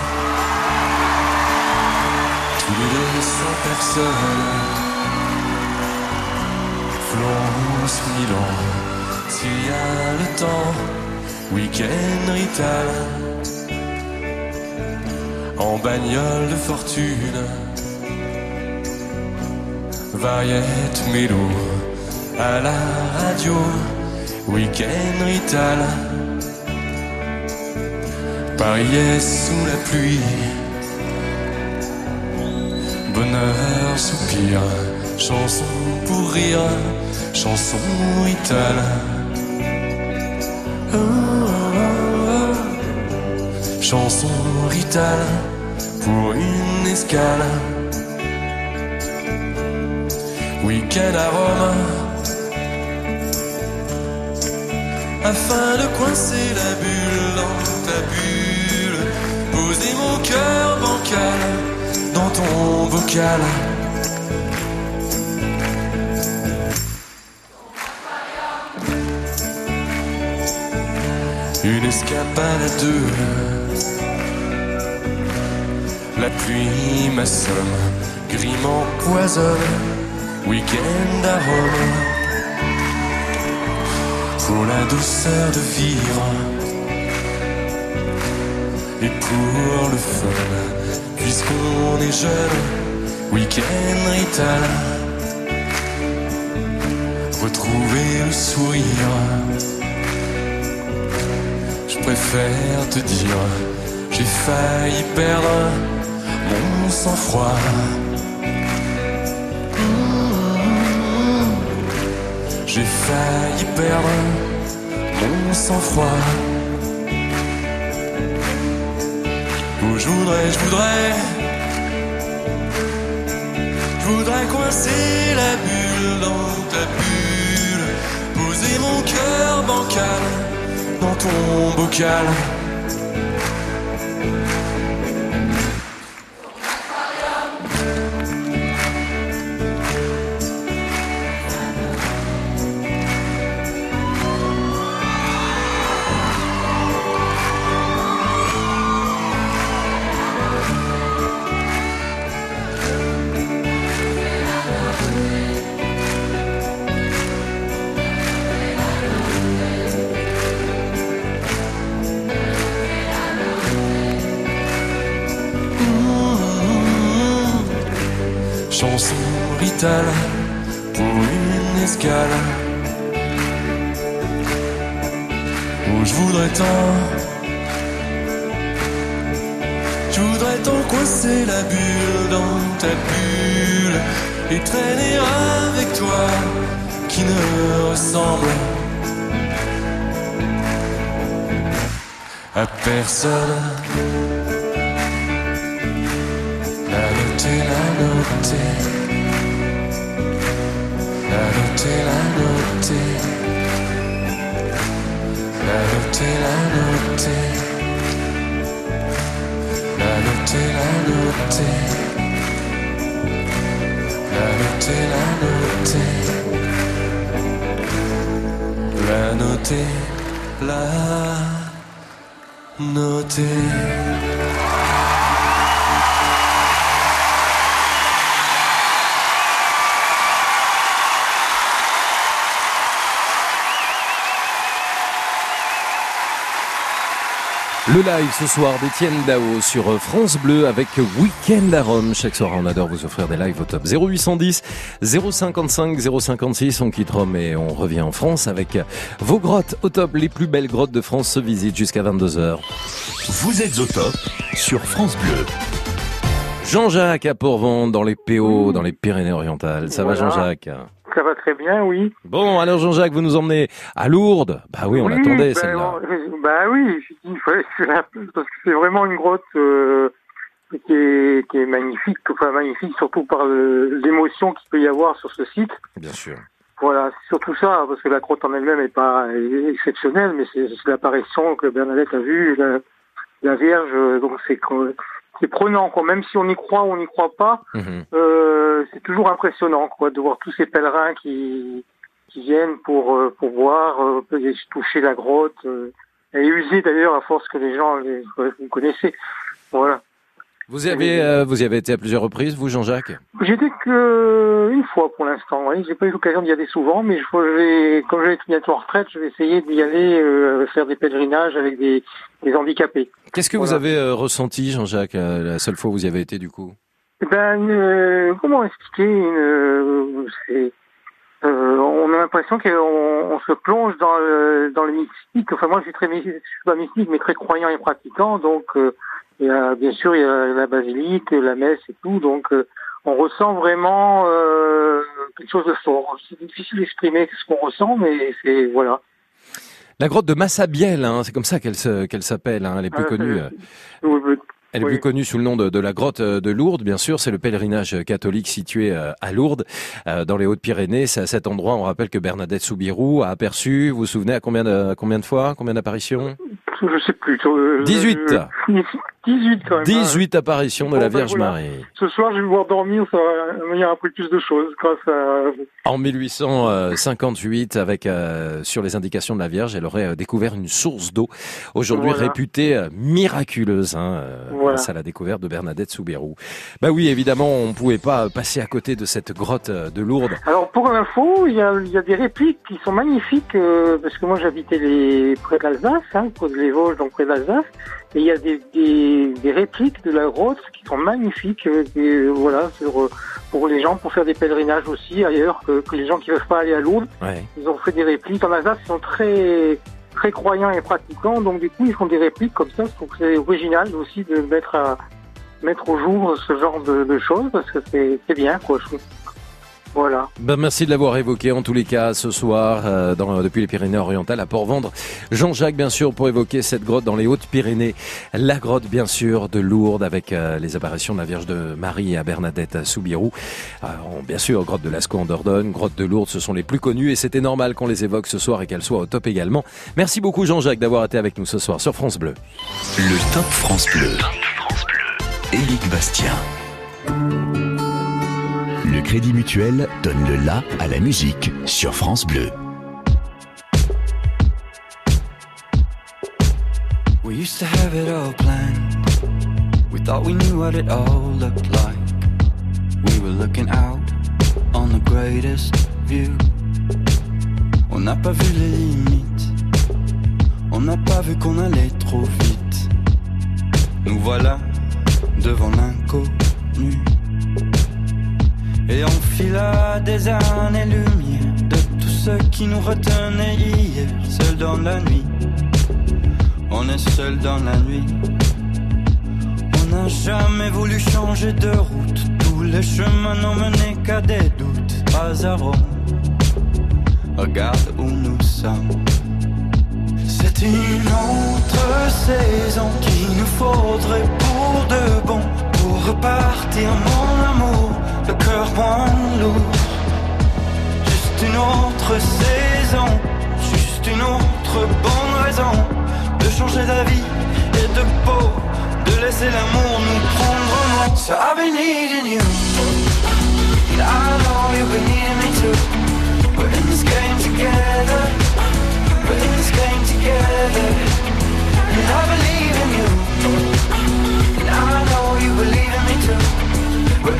tous les deux sans personne. Milan, s'il y a le temps, week-end Rital, en bagnole de fortune, variette mélo, à la radio, week-end Rital. Paris est sous la pluie, bonheur, soupir, chanson pour rire, chanson itale. Oh, oh, oh. Chanson ritale pour une escale. Week-end à Rome. Afin de coincer la bulle dans ta bulle, poser mon cœur bancal dans ton bocal. Une escapade à deux. La pluie m'assomme, gris m'empoisonne. Week-end à Rome. Pour la douceur de vivre. Et pour le fun, puisqu'on est jeune. Week-end rital. Retrouver le sourire. Préfère te dire, j'ai failli perdre mon sang-froid. J'ai failli perdre mon sang-froid. Où je voudrais, je voudrais, je voudrais coincer la bulle dans ta bulle, poser mon cœur bancal dans ton bocal. Personne. La noter, la noter La noter, la noter La noter, la noter La noter, la noter La la noter La noter, la noter melting Le live ce soir d'Étienne Dao sur France Bleu avec Weekend à Rome. Chaque soir, on adore vous offrir des lives au top 0810 055 056. On quitte Rome et on revient en France avec vos grottes au top. Les plus belles grottes de France se visitent jusqu'à 22h. Vous êtes au top sur France Bleu. Jean-Jacques à Pourvent dans les PO, dans les Pyrénées-Orientales. Ça va. Jean-Jacques? Ça va très bien, oui. Bon, alors Jean-Jacques, vous nous emmenez à Lourdes. Bah oui, on l'attendait ben, celle-là. on- Bah oui, je la- parce que c'est vraiment une grotte euh, qui est, qui est magnifique, enfin magnifique surtout par l'émotion qu'il peut y avoir sur ce site. Bien sûr. Voilà, c'est surtout ça, parce que la grotte en elle-même est pas exceptionnelle, mais c'est c'est l'apparition que Bernadette a vue, la, la Vierge, euh, donc c'est que- c'est prenant, quoi. Même si on y croit ou on n'y croit pas, Mhm. euh, c'est toujours impressionnant, quoi, de voir tous ces pèlerins qui qui viennent pour euh, pour voir, euh, toucher la grotte. euh. Elle est usée d'ailleurs à force que les gens les, vous connaissez. Voilà. Vous y avez, euh, vous y avez été à plusieurs reprises, vous, Jean-Jacques été que une fois pour l'instant. Oui, j'ai pas eu l'occasion d'y aller souvent, mais je vais, comme je vais bientôt en retraite, je vais essayer d'y aller euh, faire des pèlerinages avec des, des handicapés. Qu'est-ce que vous avez euh, ressenti, Jean-Jacques, euh, la seule fois où vous y avez été, du coup? Eh Ben, euh, comment expliquer une, euh, euh, On a l'impression qu'on on se plonge dans le, dans le mystique. Enfin, moi, je suis très, je suis pas mystique, mais très croyant et pratiquant. Donc, euh, a, bien sûr, il y a la basilique, la messe et tout. Donc, euh, on ressent vraiment euh, quelque chose de fort. C'est difficile d'exprimer ce qu'on ressent, mais c'est voilà. La grotte de Massabielle, hein, c'est comme ça qu'elle qu'elle s'appelle, hein, elle est plus Ah, connue. euh, euh. Elle est Oui. plus connue sous le nom de, de la grotte euh, de Lourdes, bien sûr. C'est le pèlerinage catholique situé euh, à Lourdes, euh, dans les Hautes-Pyrénées. C'est à cet endroit, on rappelle que Bernadette Soubirou a aperçu, vous vous souvenez, à combien de, à combien de fois, combien d'apparitions? Je sais plus. euh, 18. euh, 18 quand même. hein. 18 apparitions de la ben, Vierge. Marie. Ce soir, je vais pouvoir dormir, ça va me dire un peu plus de choses grâce à vous. En 1858, avec euh, sur les indications de la Vierge, elle aurait euh, découvert une source d'eau, aujourd'hui Voilà. réputée euh, miraculeuse, hein, Voilà. grâce à la découverte de Bernadette Soubirou. Bah oui, évidemment, on ne pouvait pas passer à côté de cette grotte de Lourdes. Alors pour l'info, il y a, il y a des répliques qui sont magnifiques parce que moi j'habitais les près d'Alsace, hein, près de les Vosges, donc près d'Alsace, et il y a des, des, des répliques de la grotte qui sont magnifiques, euh, euh, voilà, sur, euh, pour les gens pour faire des pèlerinages aussi ailleurs que, que les gens qui ne peuvent pas aller à Lourdes. Ouais. Ils ont fait des répliques en Alsace, ils sont très très croyants et pratiquants, donc du coup ils font des répliques comme ça. Je trouve que c'est original aussi de mettre à mettre au jour ce genre de, de choses parce que c'est bien quoi. Je trouve. Voilà. Ben, merci de l'avoir évoqué en tous les cas ce soir euh, dans, depuis les Pyrénées-Orientales à Port-Vendre. Jean-Jacques bien sûr pour évoquer cette grotte dans les Hautes-Pyrénées. La grotte bien sûr de Lourdes avec euh, les apparitions de la Vierge de Marie à Bernadette Soubirou. Alors, bien sûr, grotte de Lascaux en Dordogne, grotte de Lourdes, ce sont les plus connues et c'était normal qu'on les évoque ce soir et qu'elles soient au top également. Merci beaucoup Jean-Jacques d'avoir été avec nous ce soir sur France Bleu. Le Top France Bleu. Éric Bastien. Crédit Mutuel donne le la à la musique sur France Bleu. We used to have it all planned. We thought we knew what it all looked like. We were looking out on the greatest view. On n'a pas vu les limites. On n'a pas vu qu'on allait trop vite. Nous voilà devant l'inconnu. Et on fila des années-lumière de tout ce qui nous retenait hier, seul dans la nuit. On est seul dans la nuit. On n'a jamais voulu changer de route. Tous les chemins n'ont mené qu'à des doutes. Rome. Regarde où nous sommes. C'est une autre saison qu'il nous faudrait pour de bon. Pour repartir, mon amour, le cœur moins lourd. Juste une autre saison, juste une autre bonne raison de changer d'avis et de peau, de laisser l'amour nous prendre en main. So I've been needing you, and I know you've been needing me too. We're in this game together, we're in this game together, and I believe in you, Je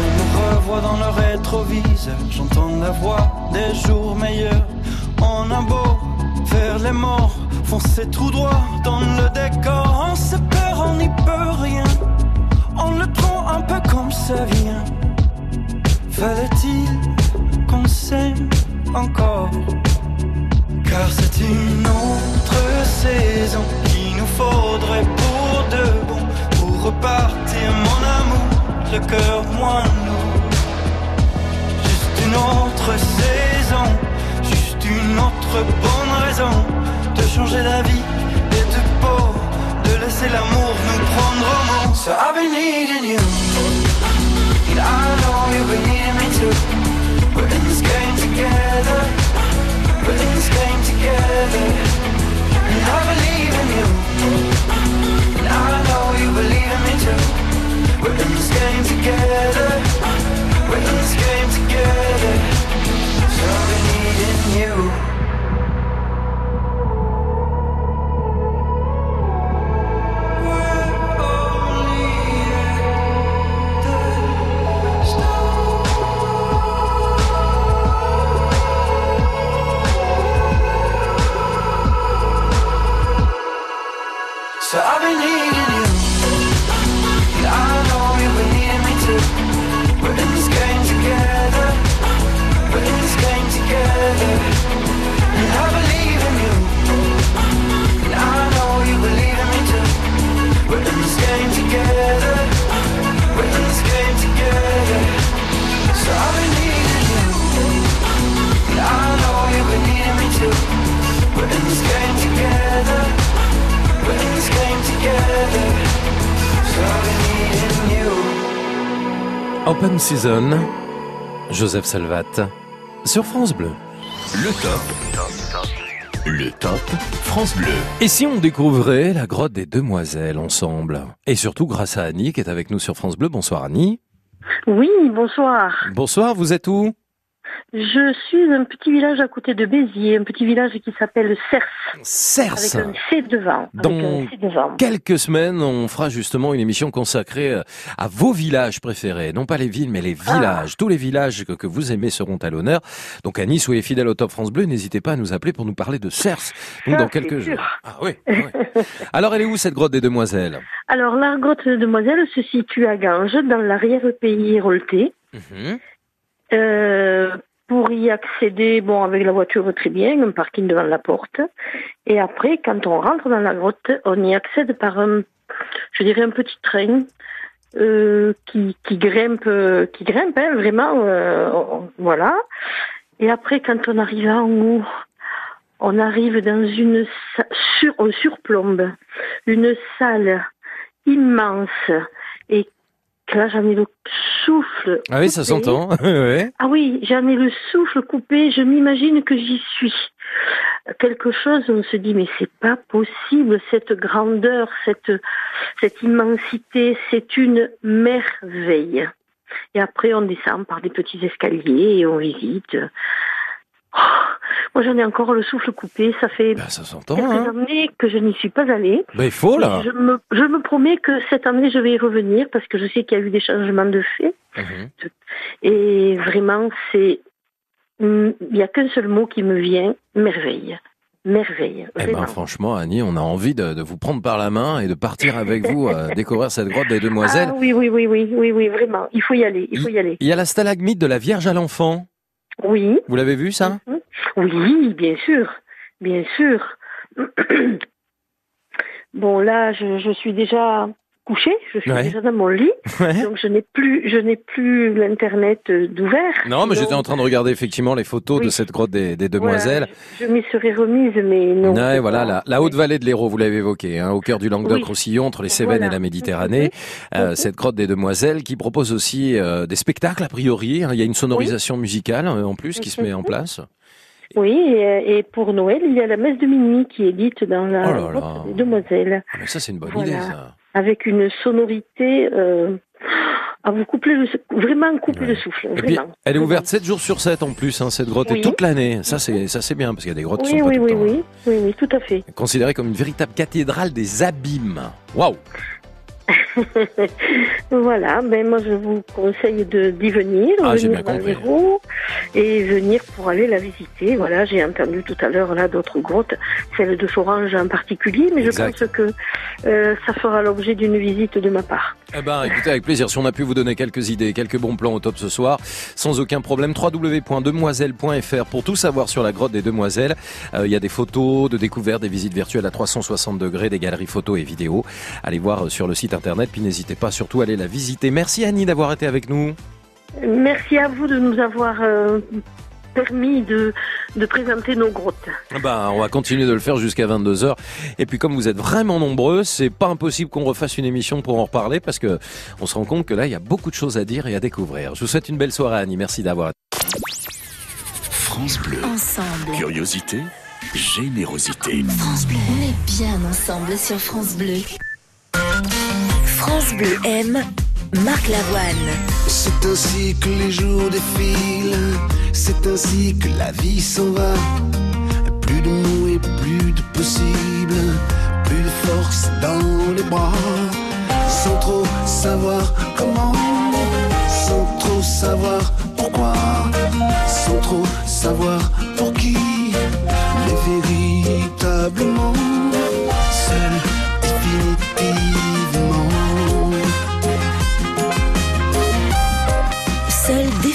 me revois dans le rétroviseur, j'entends la voix des jours meilleurs. On a beau faire les morts, foncer tout droit dans le décor. On se perd, on n'y peut rien. On le prend un peu comme ça vient. Fallait-il qu'on s'aime encore? Car c'est une le cœur moins lourd. Juste une autre saison, juste une autre bonne raison de changer la vie et de peau, de laisser l'amour nous prendre en main. So I've been needing you, and I know you've been needing me too. We're in this game together, we're in this game together, and I believe in you, and I know you believe in me too. We're in this game together, we're in this game together, Open Season, Joseph Salvat, sur France Bleu. Le top. Le top France Bleu. Et si on découvrait la grotte des Demoiselles ensemble? Et surtout grâce à Annie qui est avec nous sur France Bleu. Bonsoir Annie. Oui, bonsoir. Bonsoir, vous êtes où? Je suis un petit village à côté de Béziers, un petit village qui s'appelle Cers. Cers. Avec un C devant. Dans Avec un C devant. quelques semaines, on fera justement une émission consacrée euh, à vos villages préférés. Non pas les villes, mais les Ah. villages. Tous les villages que, que vous aimez seront à l'honneur. Donc Annie, soyez fidèle au Top France Bleu. N'hésitez pas à nous appeler pour nous parler de Cers. Donc dans quelques jours. Ah oui. oui. Alors elle est où cette grotte des Demoiselles? Alors, la grotte de Demoiselle se situe à Ganges, dans l'arrière-pays héroltais. Mhm. Euh, pour y accéder, bon, avec la voiture très bien, un parking devant la porte. Et après, quand on rentre dans la grotte, on y accède par un, je dirais, un petit train euh, qui, qui grimpe, qui grimpe, hein, vraiment, euh, voilà. Et après, quand on arrive en haut, on arrive dans une sur, on surplombe une salle immense et là j'en ai le souffle. Ah oui, ça coupé. s'entend. ouais. Ah oui, j'en ai le souffle coupé, je m'imagine que j'y suis. Quelque chose, on se dit, mais c'est pas possible, cette grandeur, cette, cette immensité, c'est une merveille. Et après, on descend par des petits escaliers et on visite. Oh, moi, j'en ai encore le souffle coupé, ça fait ça s'entend, quelques hein. années que je n'y suis pas allée. Ben, il faut, là. Je me, je me promets que cette année, je vais y revenir parce que je sais qu'il y a eu des changements de fait. Mhm. Et vraiment, c'est. Il n'y a qu'un seul mot qui me vient merveille. Merveille. Eh ben franchement, Annie, on a envie de, de vous prendre par la main et de partir avec vous euh, découvrir cette grotte des Demoiselles. Ah oui, oui, oui, oui, oui, oui, vraiment. Il faut y aller. Il faut y aller. Il y a la stalagmite de la Vierge à l'enfant. Oui. Vous l'avez vu ça? Oui, bien sûr. Bien sûr. Bon, là, je, je suis déjà couchée. Je suis Ouais. déjà dans mon lit. Ouais. Donc, je n'ai plus, je n'ai plus l'internet euh, d'ouvert. Non, mais j'étais en train de regarder effectivement les photos de Oui. cette grotte des, des Demoiselles. Je m'y serais remise, mais non. Ouais, voilà, la, la haute vallée de l'Hérault, vous l'avez évoqué, hein, au cœur du Languedoc-Roussillon, entre les Cévennes Voilà. et la Méditerranée. Euh, cette grotte des Demoiselles qui propose aussi euh, des spectacles a priori. hein. Il y a une sonorisation musicale euh, en plus qui se met en place. Oui, et, et pour Noël, il y a la messe de minuit qui est dite dans la Oh là là. grotte des Demoiselles. Ah, mais ça, c'est une bonne Voilà. idée, ça. Avec une sonorité euh, à vous couper le, vraiment couper le souffle. Et puis, elle est ouverte 7 jours sur 7 en plus, hein, cette grotte, et Oui. toute l'année. Ça, c'est ça c'est bien, parce qu'il y a des grottes qui Oui, sont pas oui, tout le oui, temps oui, oui, oui, tout à fait. considérées comme une véritable cathédrale des abîmes. Waouh voilà, ben moi je vous conseille de d'y venir, Ah, venir compris. l'Hérault et venir pour aller la visiter. Voilà, j'ai entendu tout à l'heure là d'autres grottes, celle de Sorange en particulier, mais Exact. je pense que euh, ça fera l'objet d'une visite de ma part. Eh ben, écoutez, avec plaisir. Si on a pu vous donner quelques idées, quelques bons plans au top ce soir, sans aucun problème, www.demoiselles.fr pour tout savoir sur la grotte des Demoiselles. Euh, Il y a des photos de découvertes, des visites virtuelles à 360 degrés, des galeries photos et vidéos. Allez voir euh, sur le site internet, puis n'hésitez pas surtout à aller la visiter. Merci Annie d'avoir été avec nous. Merci à vous de nous avoir euh, permis de, de présenter nos grottes. Bah, on va continuer de le faire jusqu'à 22h. Et puis comme vous êtes vraiment nombreux, c'est pas impossible qu'on refasse une émission pour en reparler parce que on se rend compte que là, il y a beaucoup de choses à dire et à découvrir. Je vous souhaite une belle soirée Annie. Merci d'avoir France Bleu. Ensemble. Curiosité, générosité. France Bleu. On est bien ensemble sur France Bleu. France Bleu aime Marc Lavoine. C'est ainsi que les jours défilent, c'est ainsi que la vie s'en va. Plus de mots et plus de possible, plus de force dans les bras. Sans trop savoir comment, sans trop savoir pourquoi, sans trop savoir pour qui, mais véritablement,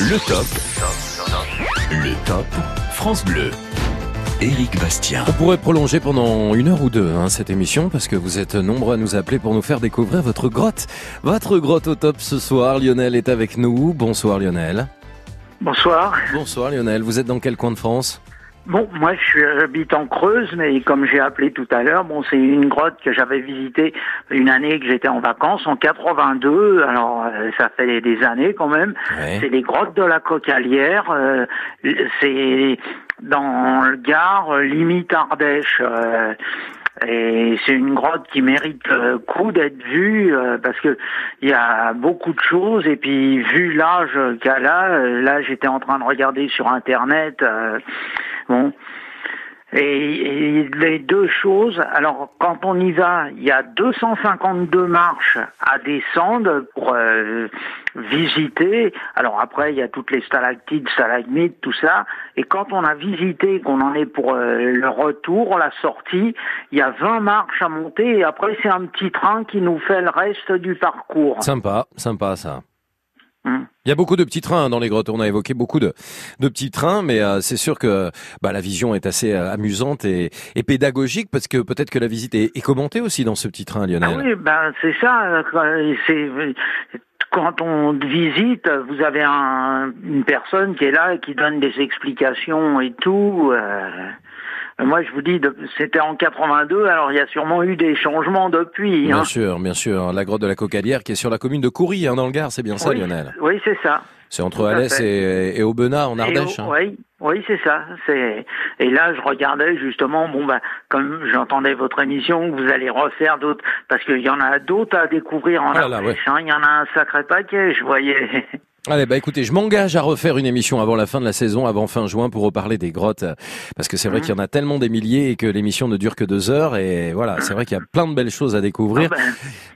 Le top. Le top. France Bleu. Éric Bastien. On pourrait prolonger pendant une heure ou deux hein, cette émission parce que vous êtes nombreux à nous appeler pour nous faire découvrir votre grotte. Votre grotte au top ce soir. Lionel est avec nous. Bonsoir Lionel. Bonsoir. Bonsoir Lionel. Vous êtes dans quel coin de France? Bon, moi je suis- j'habite en Creuse, mais comme j'ai appelé tout à l'heure, bon, c'est une grotte que j'avais visitée une année que j'étais en vacances en 82. Alors euh, ça fait des années quand même. Ouais. C'est les grottes de la Cocalière. euh, c'est dans le Gard, euh, limite Ardèche. euh, et c'est une grotte qui mérite le coup d'être vue euh, parce que il y a beaucoup de choses et puis vu l'âge qu'elle a, euh, là j'étais en train de regarder sur internet, euh, bon. Et, et les deux choses, alors quand on y va, il y a 252 marches à descendre pour euh, visiter. Alors après, il y a toutes les stalactites, stalagmites, tout ça. Et quand on a visité, qu'on en est pour euh, le retour, la sortie, il y a 20 marches à monter. Et après, c'est un petit train qui nous fait le reste du parcours. Sympa, sympa ça. Hum. Il y a beaucoup de petits trains dans les grottes. On a évoqué beaucoup de, de petits trains, mais euh, c'est sûr que bah, la vision est assez euh, amusante et, et pédagogique parce que peut-être que la visite est, est commentée aussi dans ce petit train, Lionel. Ah oui, ben c'est ça. C'est quand on visite, vous avez un, une personne qui est là et qui donne des explications et tout. euh, moi, je vous dis, c'était en 82. Alors, il y a sûrement eu des changements depuis. Bien hein. sûr, bien sûr. La grotte de la Cocalière qui est sur la commune de Coury, hein, dans le Gard, c'est bien ça, oui, Lionel Oui, c'est ça. C'est entre Alès et, et Aubenas, en Ardèche. au- hein. Oui, oui, c'est ça. C'est et là, je regardais justement. Bon, ben, comme j'entendais votre émission, vous allez refaire d'autres, parce qu'il y en a d'autres à découvrir en Ah Ardèche, hein. Il y en a un sacré paquet, je voyais. Allez, bah écoutez, je m'engage à refaire une émission avant la fin de la saison, avant fin juin, pour reparler des grottes, parce que c'est vrai Mhm. qu'il y en a tellement des milliers et que l'émission ne dure que deux heures, et voilà, c'est vrai qu'il y a plein de belles choses à découvrir. Ah ben.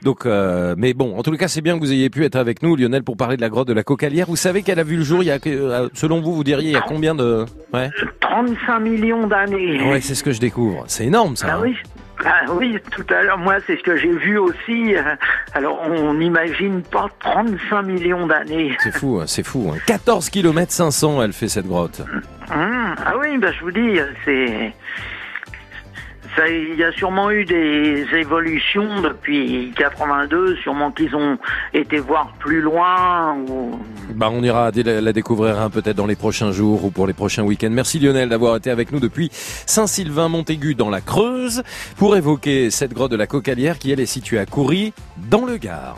Donc, euh, mais bon, en tout cas, c'est bien que vous ayez pu être avec nous, Lionel, pour parler de la grotte de la Cocalière. Vous savez qu'elle a vu le jour il y a, euh, selon vous, vous diriez, il y a combien de, ouais, 35 millions d'années. ouais, c'est ce que je découvre. C'est énorme, ça. Ah hein. oui. Ah oui, tout à l'heure, moi, c'est ce que j'ai vu aussi. Alors, on n'imagine pas 35 millions d'années. C'est fou, hein, c'est fou. hein. 14 km 500, elle fait cette grotte. Hum, ah oui, ben, je vous dis, c'est... Ça, il y a sûrement eu des évolutions depuis 82, sûrement qu'ils ont été voir plus loin. Ou... Bah, on ira la découvrir hein, peut-être dans les prochains jours ou pour les prochains week-ends. Merci Lionel d'avoir été avec nous depuis Saint-Sylvain-Montaigu dans la Creuse pour évoquer cette grotte de la Cocalière qui elle est située à Coury dans le Gard.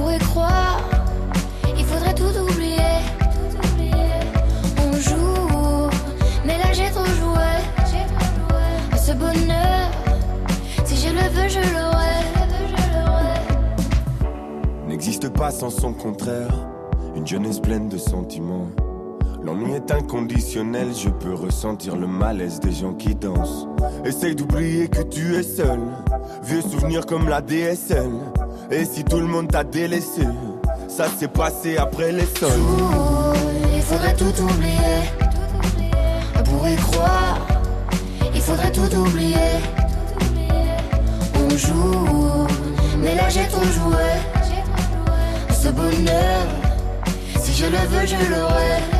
Pourrait croire, il faudrait tout oublier. On joue, mais là j'ai trop joué. Ce bonheur, si je le veux, je l'aurai. N'existe pas sans son contraire. Une jeunesse pleine de sentiments. L'ennui est inconditionnel, je peux ressentir le malaise des gens qui dansent. Essaye d'oublier que tu es seul. Vieux souvenirs comme la DSL. Et si tout le monde t'a délaissé, ça s'est passé après les sols. Il faudrait tout oublier. On pourrait croire, il faudrait tout oublier. On joue, mais là j'ai trop joué. Ce bonheur, si je le veux, je l'aurai.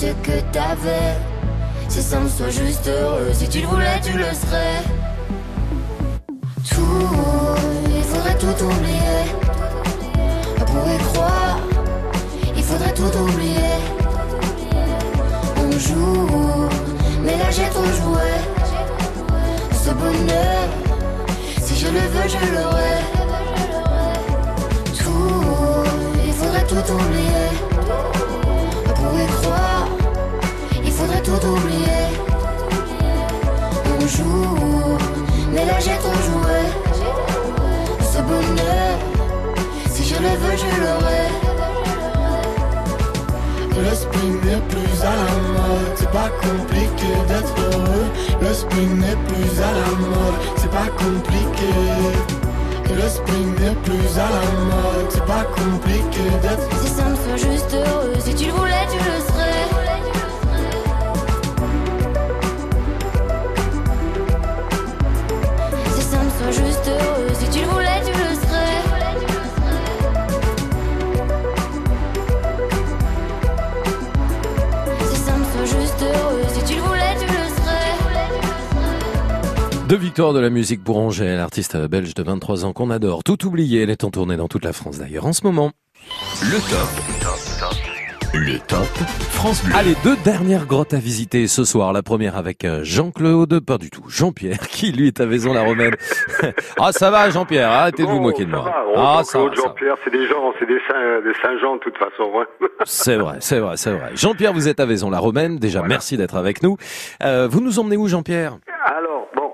ce que t'avais. Si ça me soit juste heureux, si tu le voulais, tu le serais. Tout, il faudrait tout oublier. On pourrait croire, il faudrait tout oublier. On joue, mais là j'ai trop joué. Ce bonheur, si je le veux, je l'aurai. Tout, il faudrait tout oublier. On pourrait croire, tout. On joue, mais là j'ai trop joué. Ce bonheur, si je le veux, je l'aurai. Le spin n'est plus à la mode, c'est pas compliqué d'être heureux. Le spin n'est plus à la mode, c'est pas compliqué. Le spin n'est plus à la mode, c'est pas compliqué d'être Si ça me soit juste heureux, Deux victoires de la musique pour Angèle, artiste belge de 23 ans qu'on adore. Tout oublié, elle est en tournée dans toute la France d'ailleurs en ce moment. Le top. Le top France Bleu. Allez, deux dernières grottes à visiter ce soir. La première avec euh, Jean-Claude, pas du tout, Jean-Pierre, qui lui est à Vaison-la-Romaine. ah, ça va Jean-Pierre, arrêtez de vous moquer de moi. Ah, ça va, Jean-Claude, ça va. Jean-Pierre, c'est des gens, c'est des saints, des saints Jean de toute façon. hein. C'est vrai, c'est vrai, c'est vrai. Jean-Pierre, vous êtes à Vaison-la-Romaine. Déjà, merci d'être avec nous. Euh, vous nous emmenez où, Jean-Pierre? Alors, bon,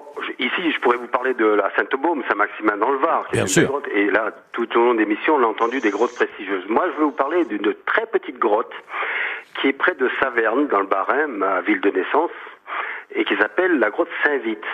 je- pourrais vous parler de la Sainte-Baume, Saint-Maximin dans le Var. Bien sûr. grotte. Et là, tout au long de l'émission, on a entendu des grottes prestigieuses. Moi, je veux vous parler d'une très petite grotte qui est près de Saverne, dans le Bas-Rhin, ma ville de naissance, et qui s'appelle la grotte Saint-Vite.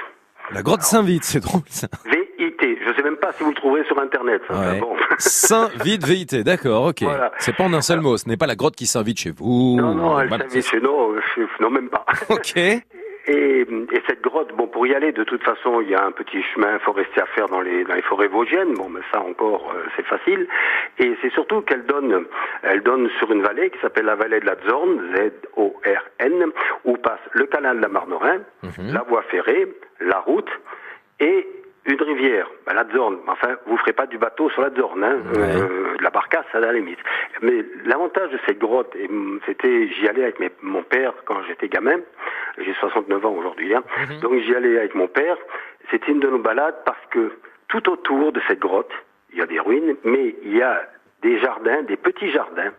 La grotte Saint-Vite, c'est drôle ça. V-I-T. Je sais même pas si vous le trouverez sur Internet. Ouais. Bon. Saint-Vite VIT, d'accord, ok. Voilà. C'est pas en un seul mot, ce n'est pas la grotte qui s'invite chez vous. Non, non, elle Voilà, s'invite chez nous, euh, non, même pas. Ok. Et, et cette grotte, bon, pour y aller, de toute façon, il y a un petit chemin forestier à faire dans les, dans les forêts vosgiennes. Bon, mais ça encore, euh, c'est facile. Et c'est surtout qu'elle donne, elle donne sur une vallée qui s'appelle la vallée de la Zorn, Z-O-R-N, où passe le canal de la Marnerin, la voie ferrée, la route et une rivière, bah, la Zorn. Enfin, vous ferez pas du bateau sur la Zorn, hein, euh, de la barcasse à la limite. Mais l'avantage de cette grotte, et, c'était, j'y allais avec mes- mon père quand j'étais gamin. J'ai 69 ans aujourd'hui, hein. donc j'y allais avec mon père. C'était une de nos balades parce que tout autour de cette grotte, il y a des ruines, mais il y a des jardins, des petits jardins,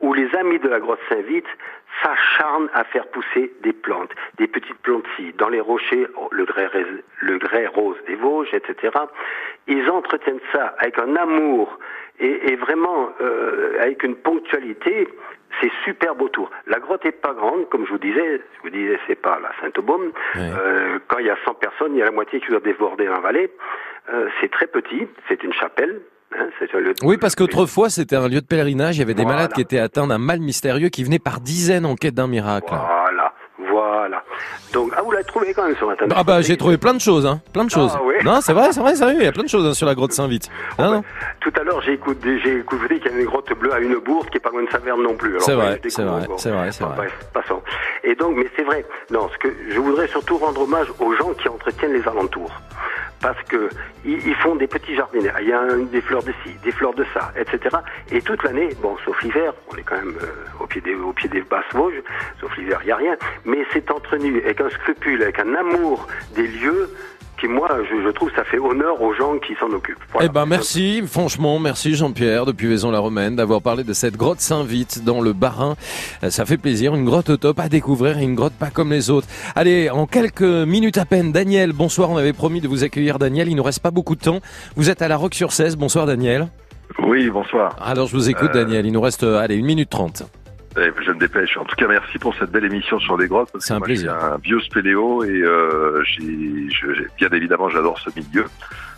où les amis de la grotte Saint-Vite s'acharnent à faire pousser des plantes, des petites plantes-ci, dans les rochers, oh, le grès, le grès rose des Vosges, etc. Ils entretiennent ça avec un amour et, et vraiment euh, avec une ponctualité. C'est superbe autour. La grotte est pas grande, comme je vous disais. Je vous disais, c'est pas la Sainte-Baume. Euh, quand il y a 100 personnes, il y a la moitié qui doit déborder la vallée. Euh, c'est très petit. C'est une chapelle. Hein, lieu de- Oui, parce qu'autrefois, c'était un lieu de pèlerinage. Il y avait des malades qui étaient atteints d'un mal mystérieux qui venaient par dizaines en quête d'un miracle. Voilà, Donc, ah, vous l'avez trouvé quand même ce matin? Ah bah j'ai trouvé plein de choses, hein, plein de choses. Ah, ouais. Non, c'est vrai, c'est vrai, sérieux, il y a plein de choses hein, sur la grotte Saint-Vite. Ah, non. Tout à l'heure, j'ai écouté, j'ai écouté qu'il y avait une grotte bleue à une bourse qui est pas loin de Saverne non plus. Alors, C'est vrai, c'est vrai, c'est vrai, c'est vrai. Bref, passons. Et donc, mais c'est vrai. Non, ce que je voudrais surtout rendre hommage aux gens qui entretiennent les alentours. Parce que ils, font des petits jardinaires. Il y a des fleurs de ci, des fleurs de ça, etc. Et toute l'année, bon, sauf l'hiver, on est quand même euh, au pied des, au pied des basses Vosges. Sauf l'hiver, il y a rien. Mais c'est entretenu avec un scrupule, avec un amour des lieux qui, moi, je, je trouve, ça fait honneur aux gens qui s'en occupent. Voilà. Eh ben merci, franchement, merci Jean-Pierre depuis Vaison-la-Romaine d'avoir parlé de cette grotte Saint-Vite dans le Bas-Rhin. Euh, Ça fait plaisir, une grotte au top à découvrir une grotte pas comme les autres. Allez, en quelques minutes à peine, Daniel, bonsoir, on avait promis de vous accueillir Daniel, il nous reste pas beaucoup de temps. Vous êtes à la Roque-sur-Cèze, bonsoir Daniel. Oui, bonsoir. Alors je vous écoute Euh, Daniel, il nous reste, euh, allez, une minute trente. Eh, je me dépêche. En tout cas, merci pour cette belle émission sur les grottes. C'est un Moi, plaisir. Un vieux spéléo et euh, j'ai, bien évidemment, j'adore ce milieu.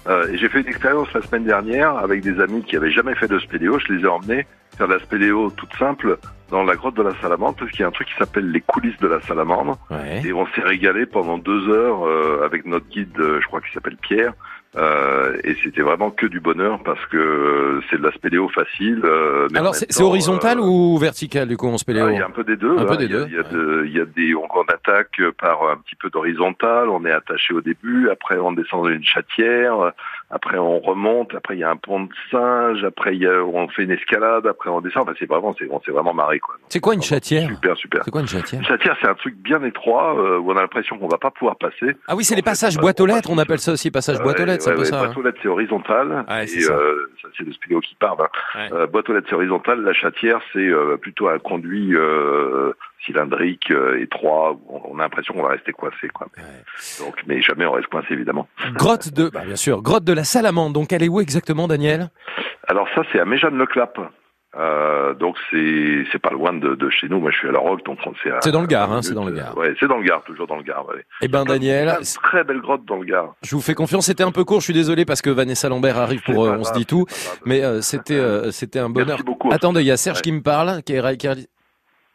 Euh, et j'ai fait une expérience la semaine dernière avec des amis qui avaient jamais fait de spéléo. Je les ai emmenés faire de la spéléo toute simple dans la grotte de la Salamandre parce qu'il y a un truc qui s'appelle les coulisses de la Salamandre. Et on s'est régalé pendant deux heures euh, avec notre guide, euh, je crois qu'il s'appelle Pierre. Euh, et c'était vraiment que du bonheur parce que euh, c'est de la spéléo facile. euh, mais Alors c'est horizontal ou vertical du coup en spéléo ah, il y a un peu des deux. Un hein. peu des il, y a, deux. il y a de- il y a des, on, on attaque par un petit peu d'horizontal, on est attaché au début, après on descend dans une chatière, après on remonte, après il y a un pont de singe, après il y a, on fait une escalade, après on descend. Enfin, c'est vraiment, c'est, on s'est vraiment marré quoi. C'est quoi une chatière Super, super. C'est quoi une chatière Une chatière, c'est un truc bien étroit euh, où on a l'impression qu'on va pas pouvoir passer. Ah oui, c'est les passages boîte aux lettres, on appelle ça aussi passage boîte aux lettres, c'est un Ouais, peu ouais, ça. boîte hein. aux lettres, c'est horizontal. c'est et ça. euh, ça, c'est le spéléo qui parle. hein. Euh, boîte aux lettres, c'est horizontal. La chatière, c'est euh, plutôt un conduit euh, cylindrique, euh, étroit. où On, on a l'impression qu'on va rester coincé. Quoi. Donc, mais jamais on reste coincé, évidemment. Grotte de, bah, bien sûr, grotte de la Salamande. Donc elle est où exactement, Daniel? Alors ça, c'est à Méjeanne-le-Clap. Euh, donc c'est c'est pas loin de, de chez nous. Moi, je suis à la Roque, donc on- c'est. C'est dans le Gard, hein, c'est dans le. Gard. Ouais, c'est dans le Gard, toujours dans le Gard. Ouais. Eh ben Daniel, de très belle grotte dans le Gard. je vous fais confiance. C'était un peu court, je suis désolé parce que Vanessa Lambert arrive pour euh, on se dit tout, mais euh, c'était euh, c'était un bonheur. beaucoup. Attendez, il y a Serge qui me parle, qui est qui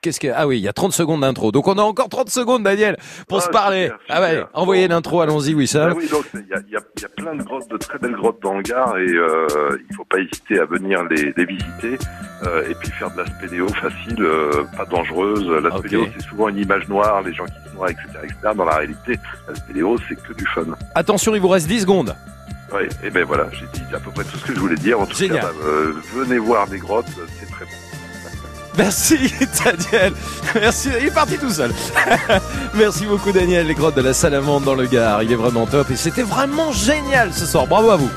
Qu'est-ce que ah oui, il y a 30 secondes d'intro. Donc on a encore 30 secondes, Daniel, pour Ah, se parler. super, Ah ouais, envoyez l'intro, allons-y, oui ça. Ah oui, donc il y a, y, y plein de grottes, de très belles grottes dans le Gard et euh, il faut pas hésiter à venir les, les visiter euh, et puis faire de la spéléo facile, euh, pas dangereuse. La spéléo c'est souvent une image noire, les gens qui se noient, etc., etc. Dans la réalité, la spéléo c'est que du fun. Attention, il vous reste 10 secondes. Ouais, et ben voilà, j'ai dit à peu près tout ce que je voulais dire. En tout Génial. cas, bah, euh, venez voir des grottes. Merci Daniel. Merci, il est parti tout seul. Merci beaucoup Daniel, les grottes de la Salamande dans le Gard. Il est vraiment top et c'était vraiment génial ce soir. Bravo à vous.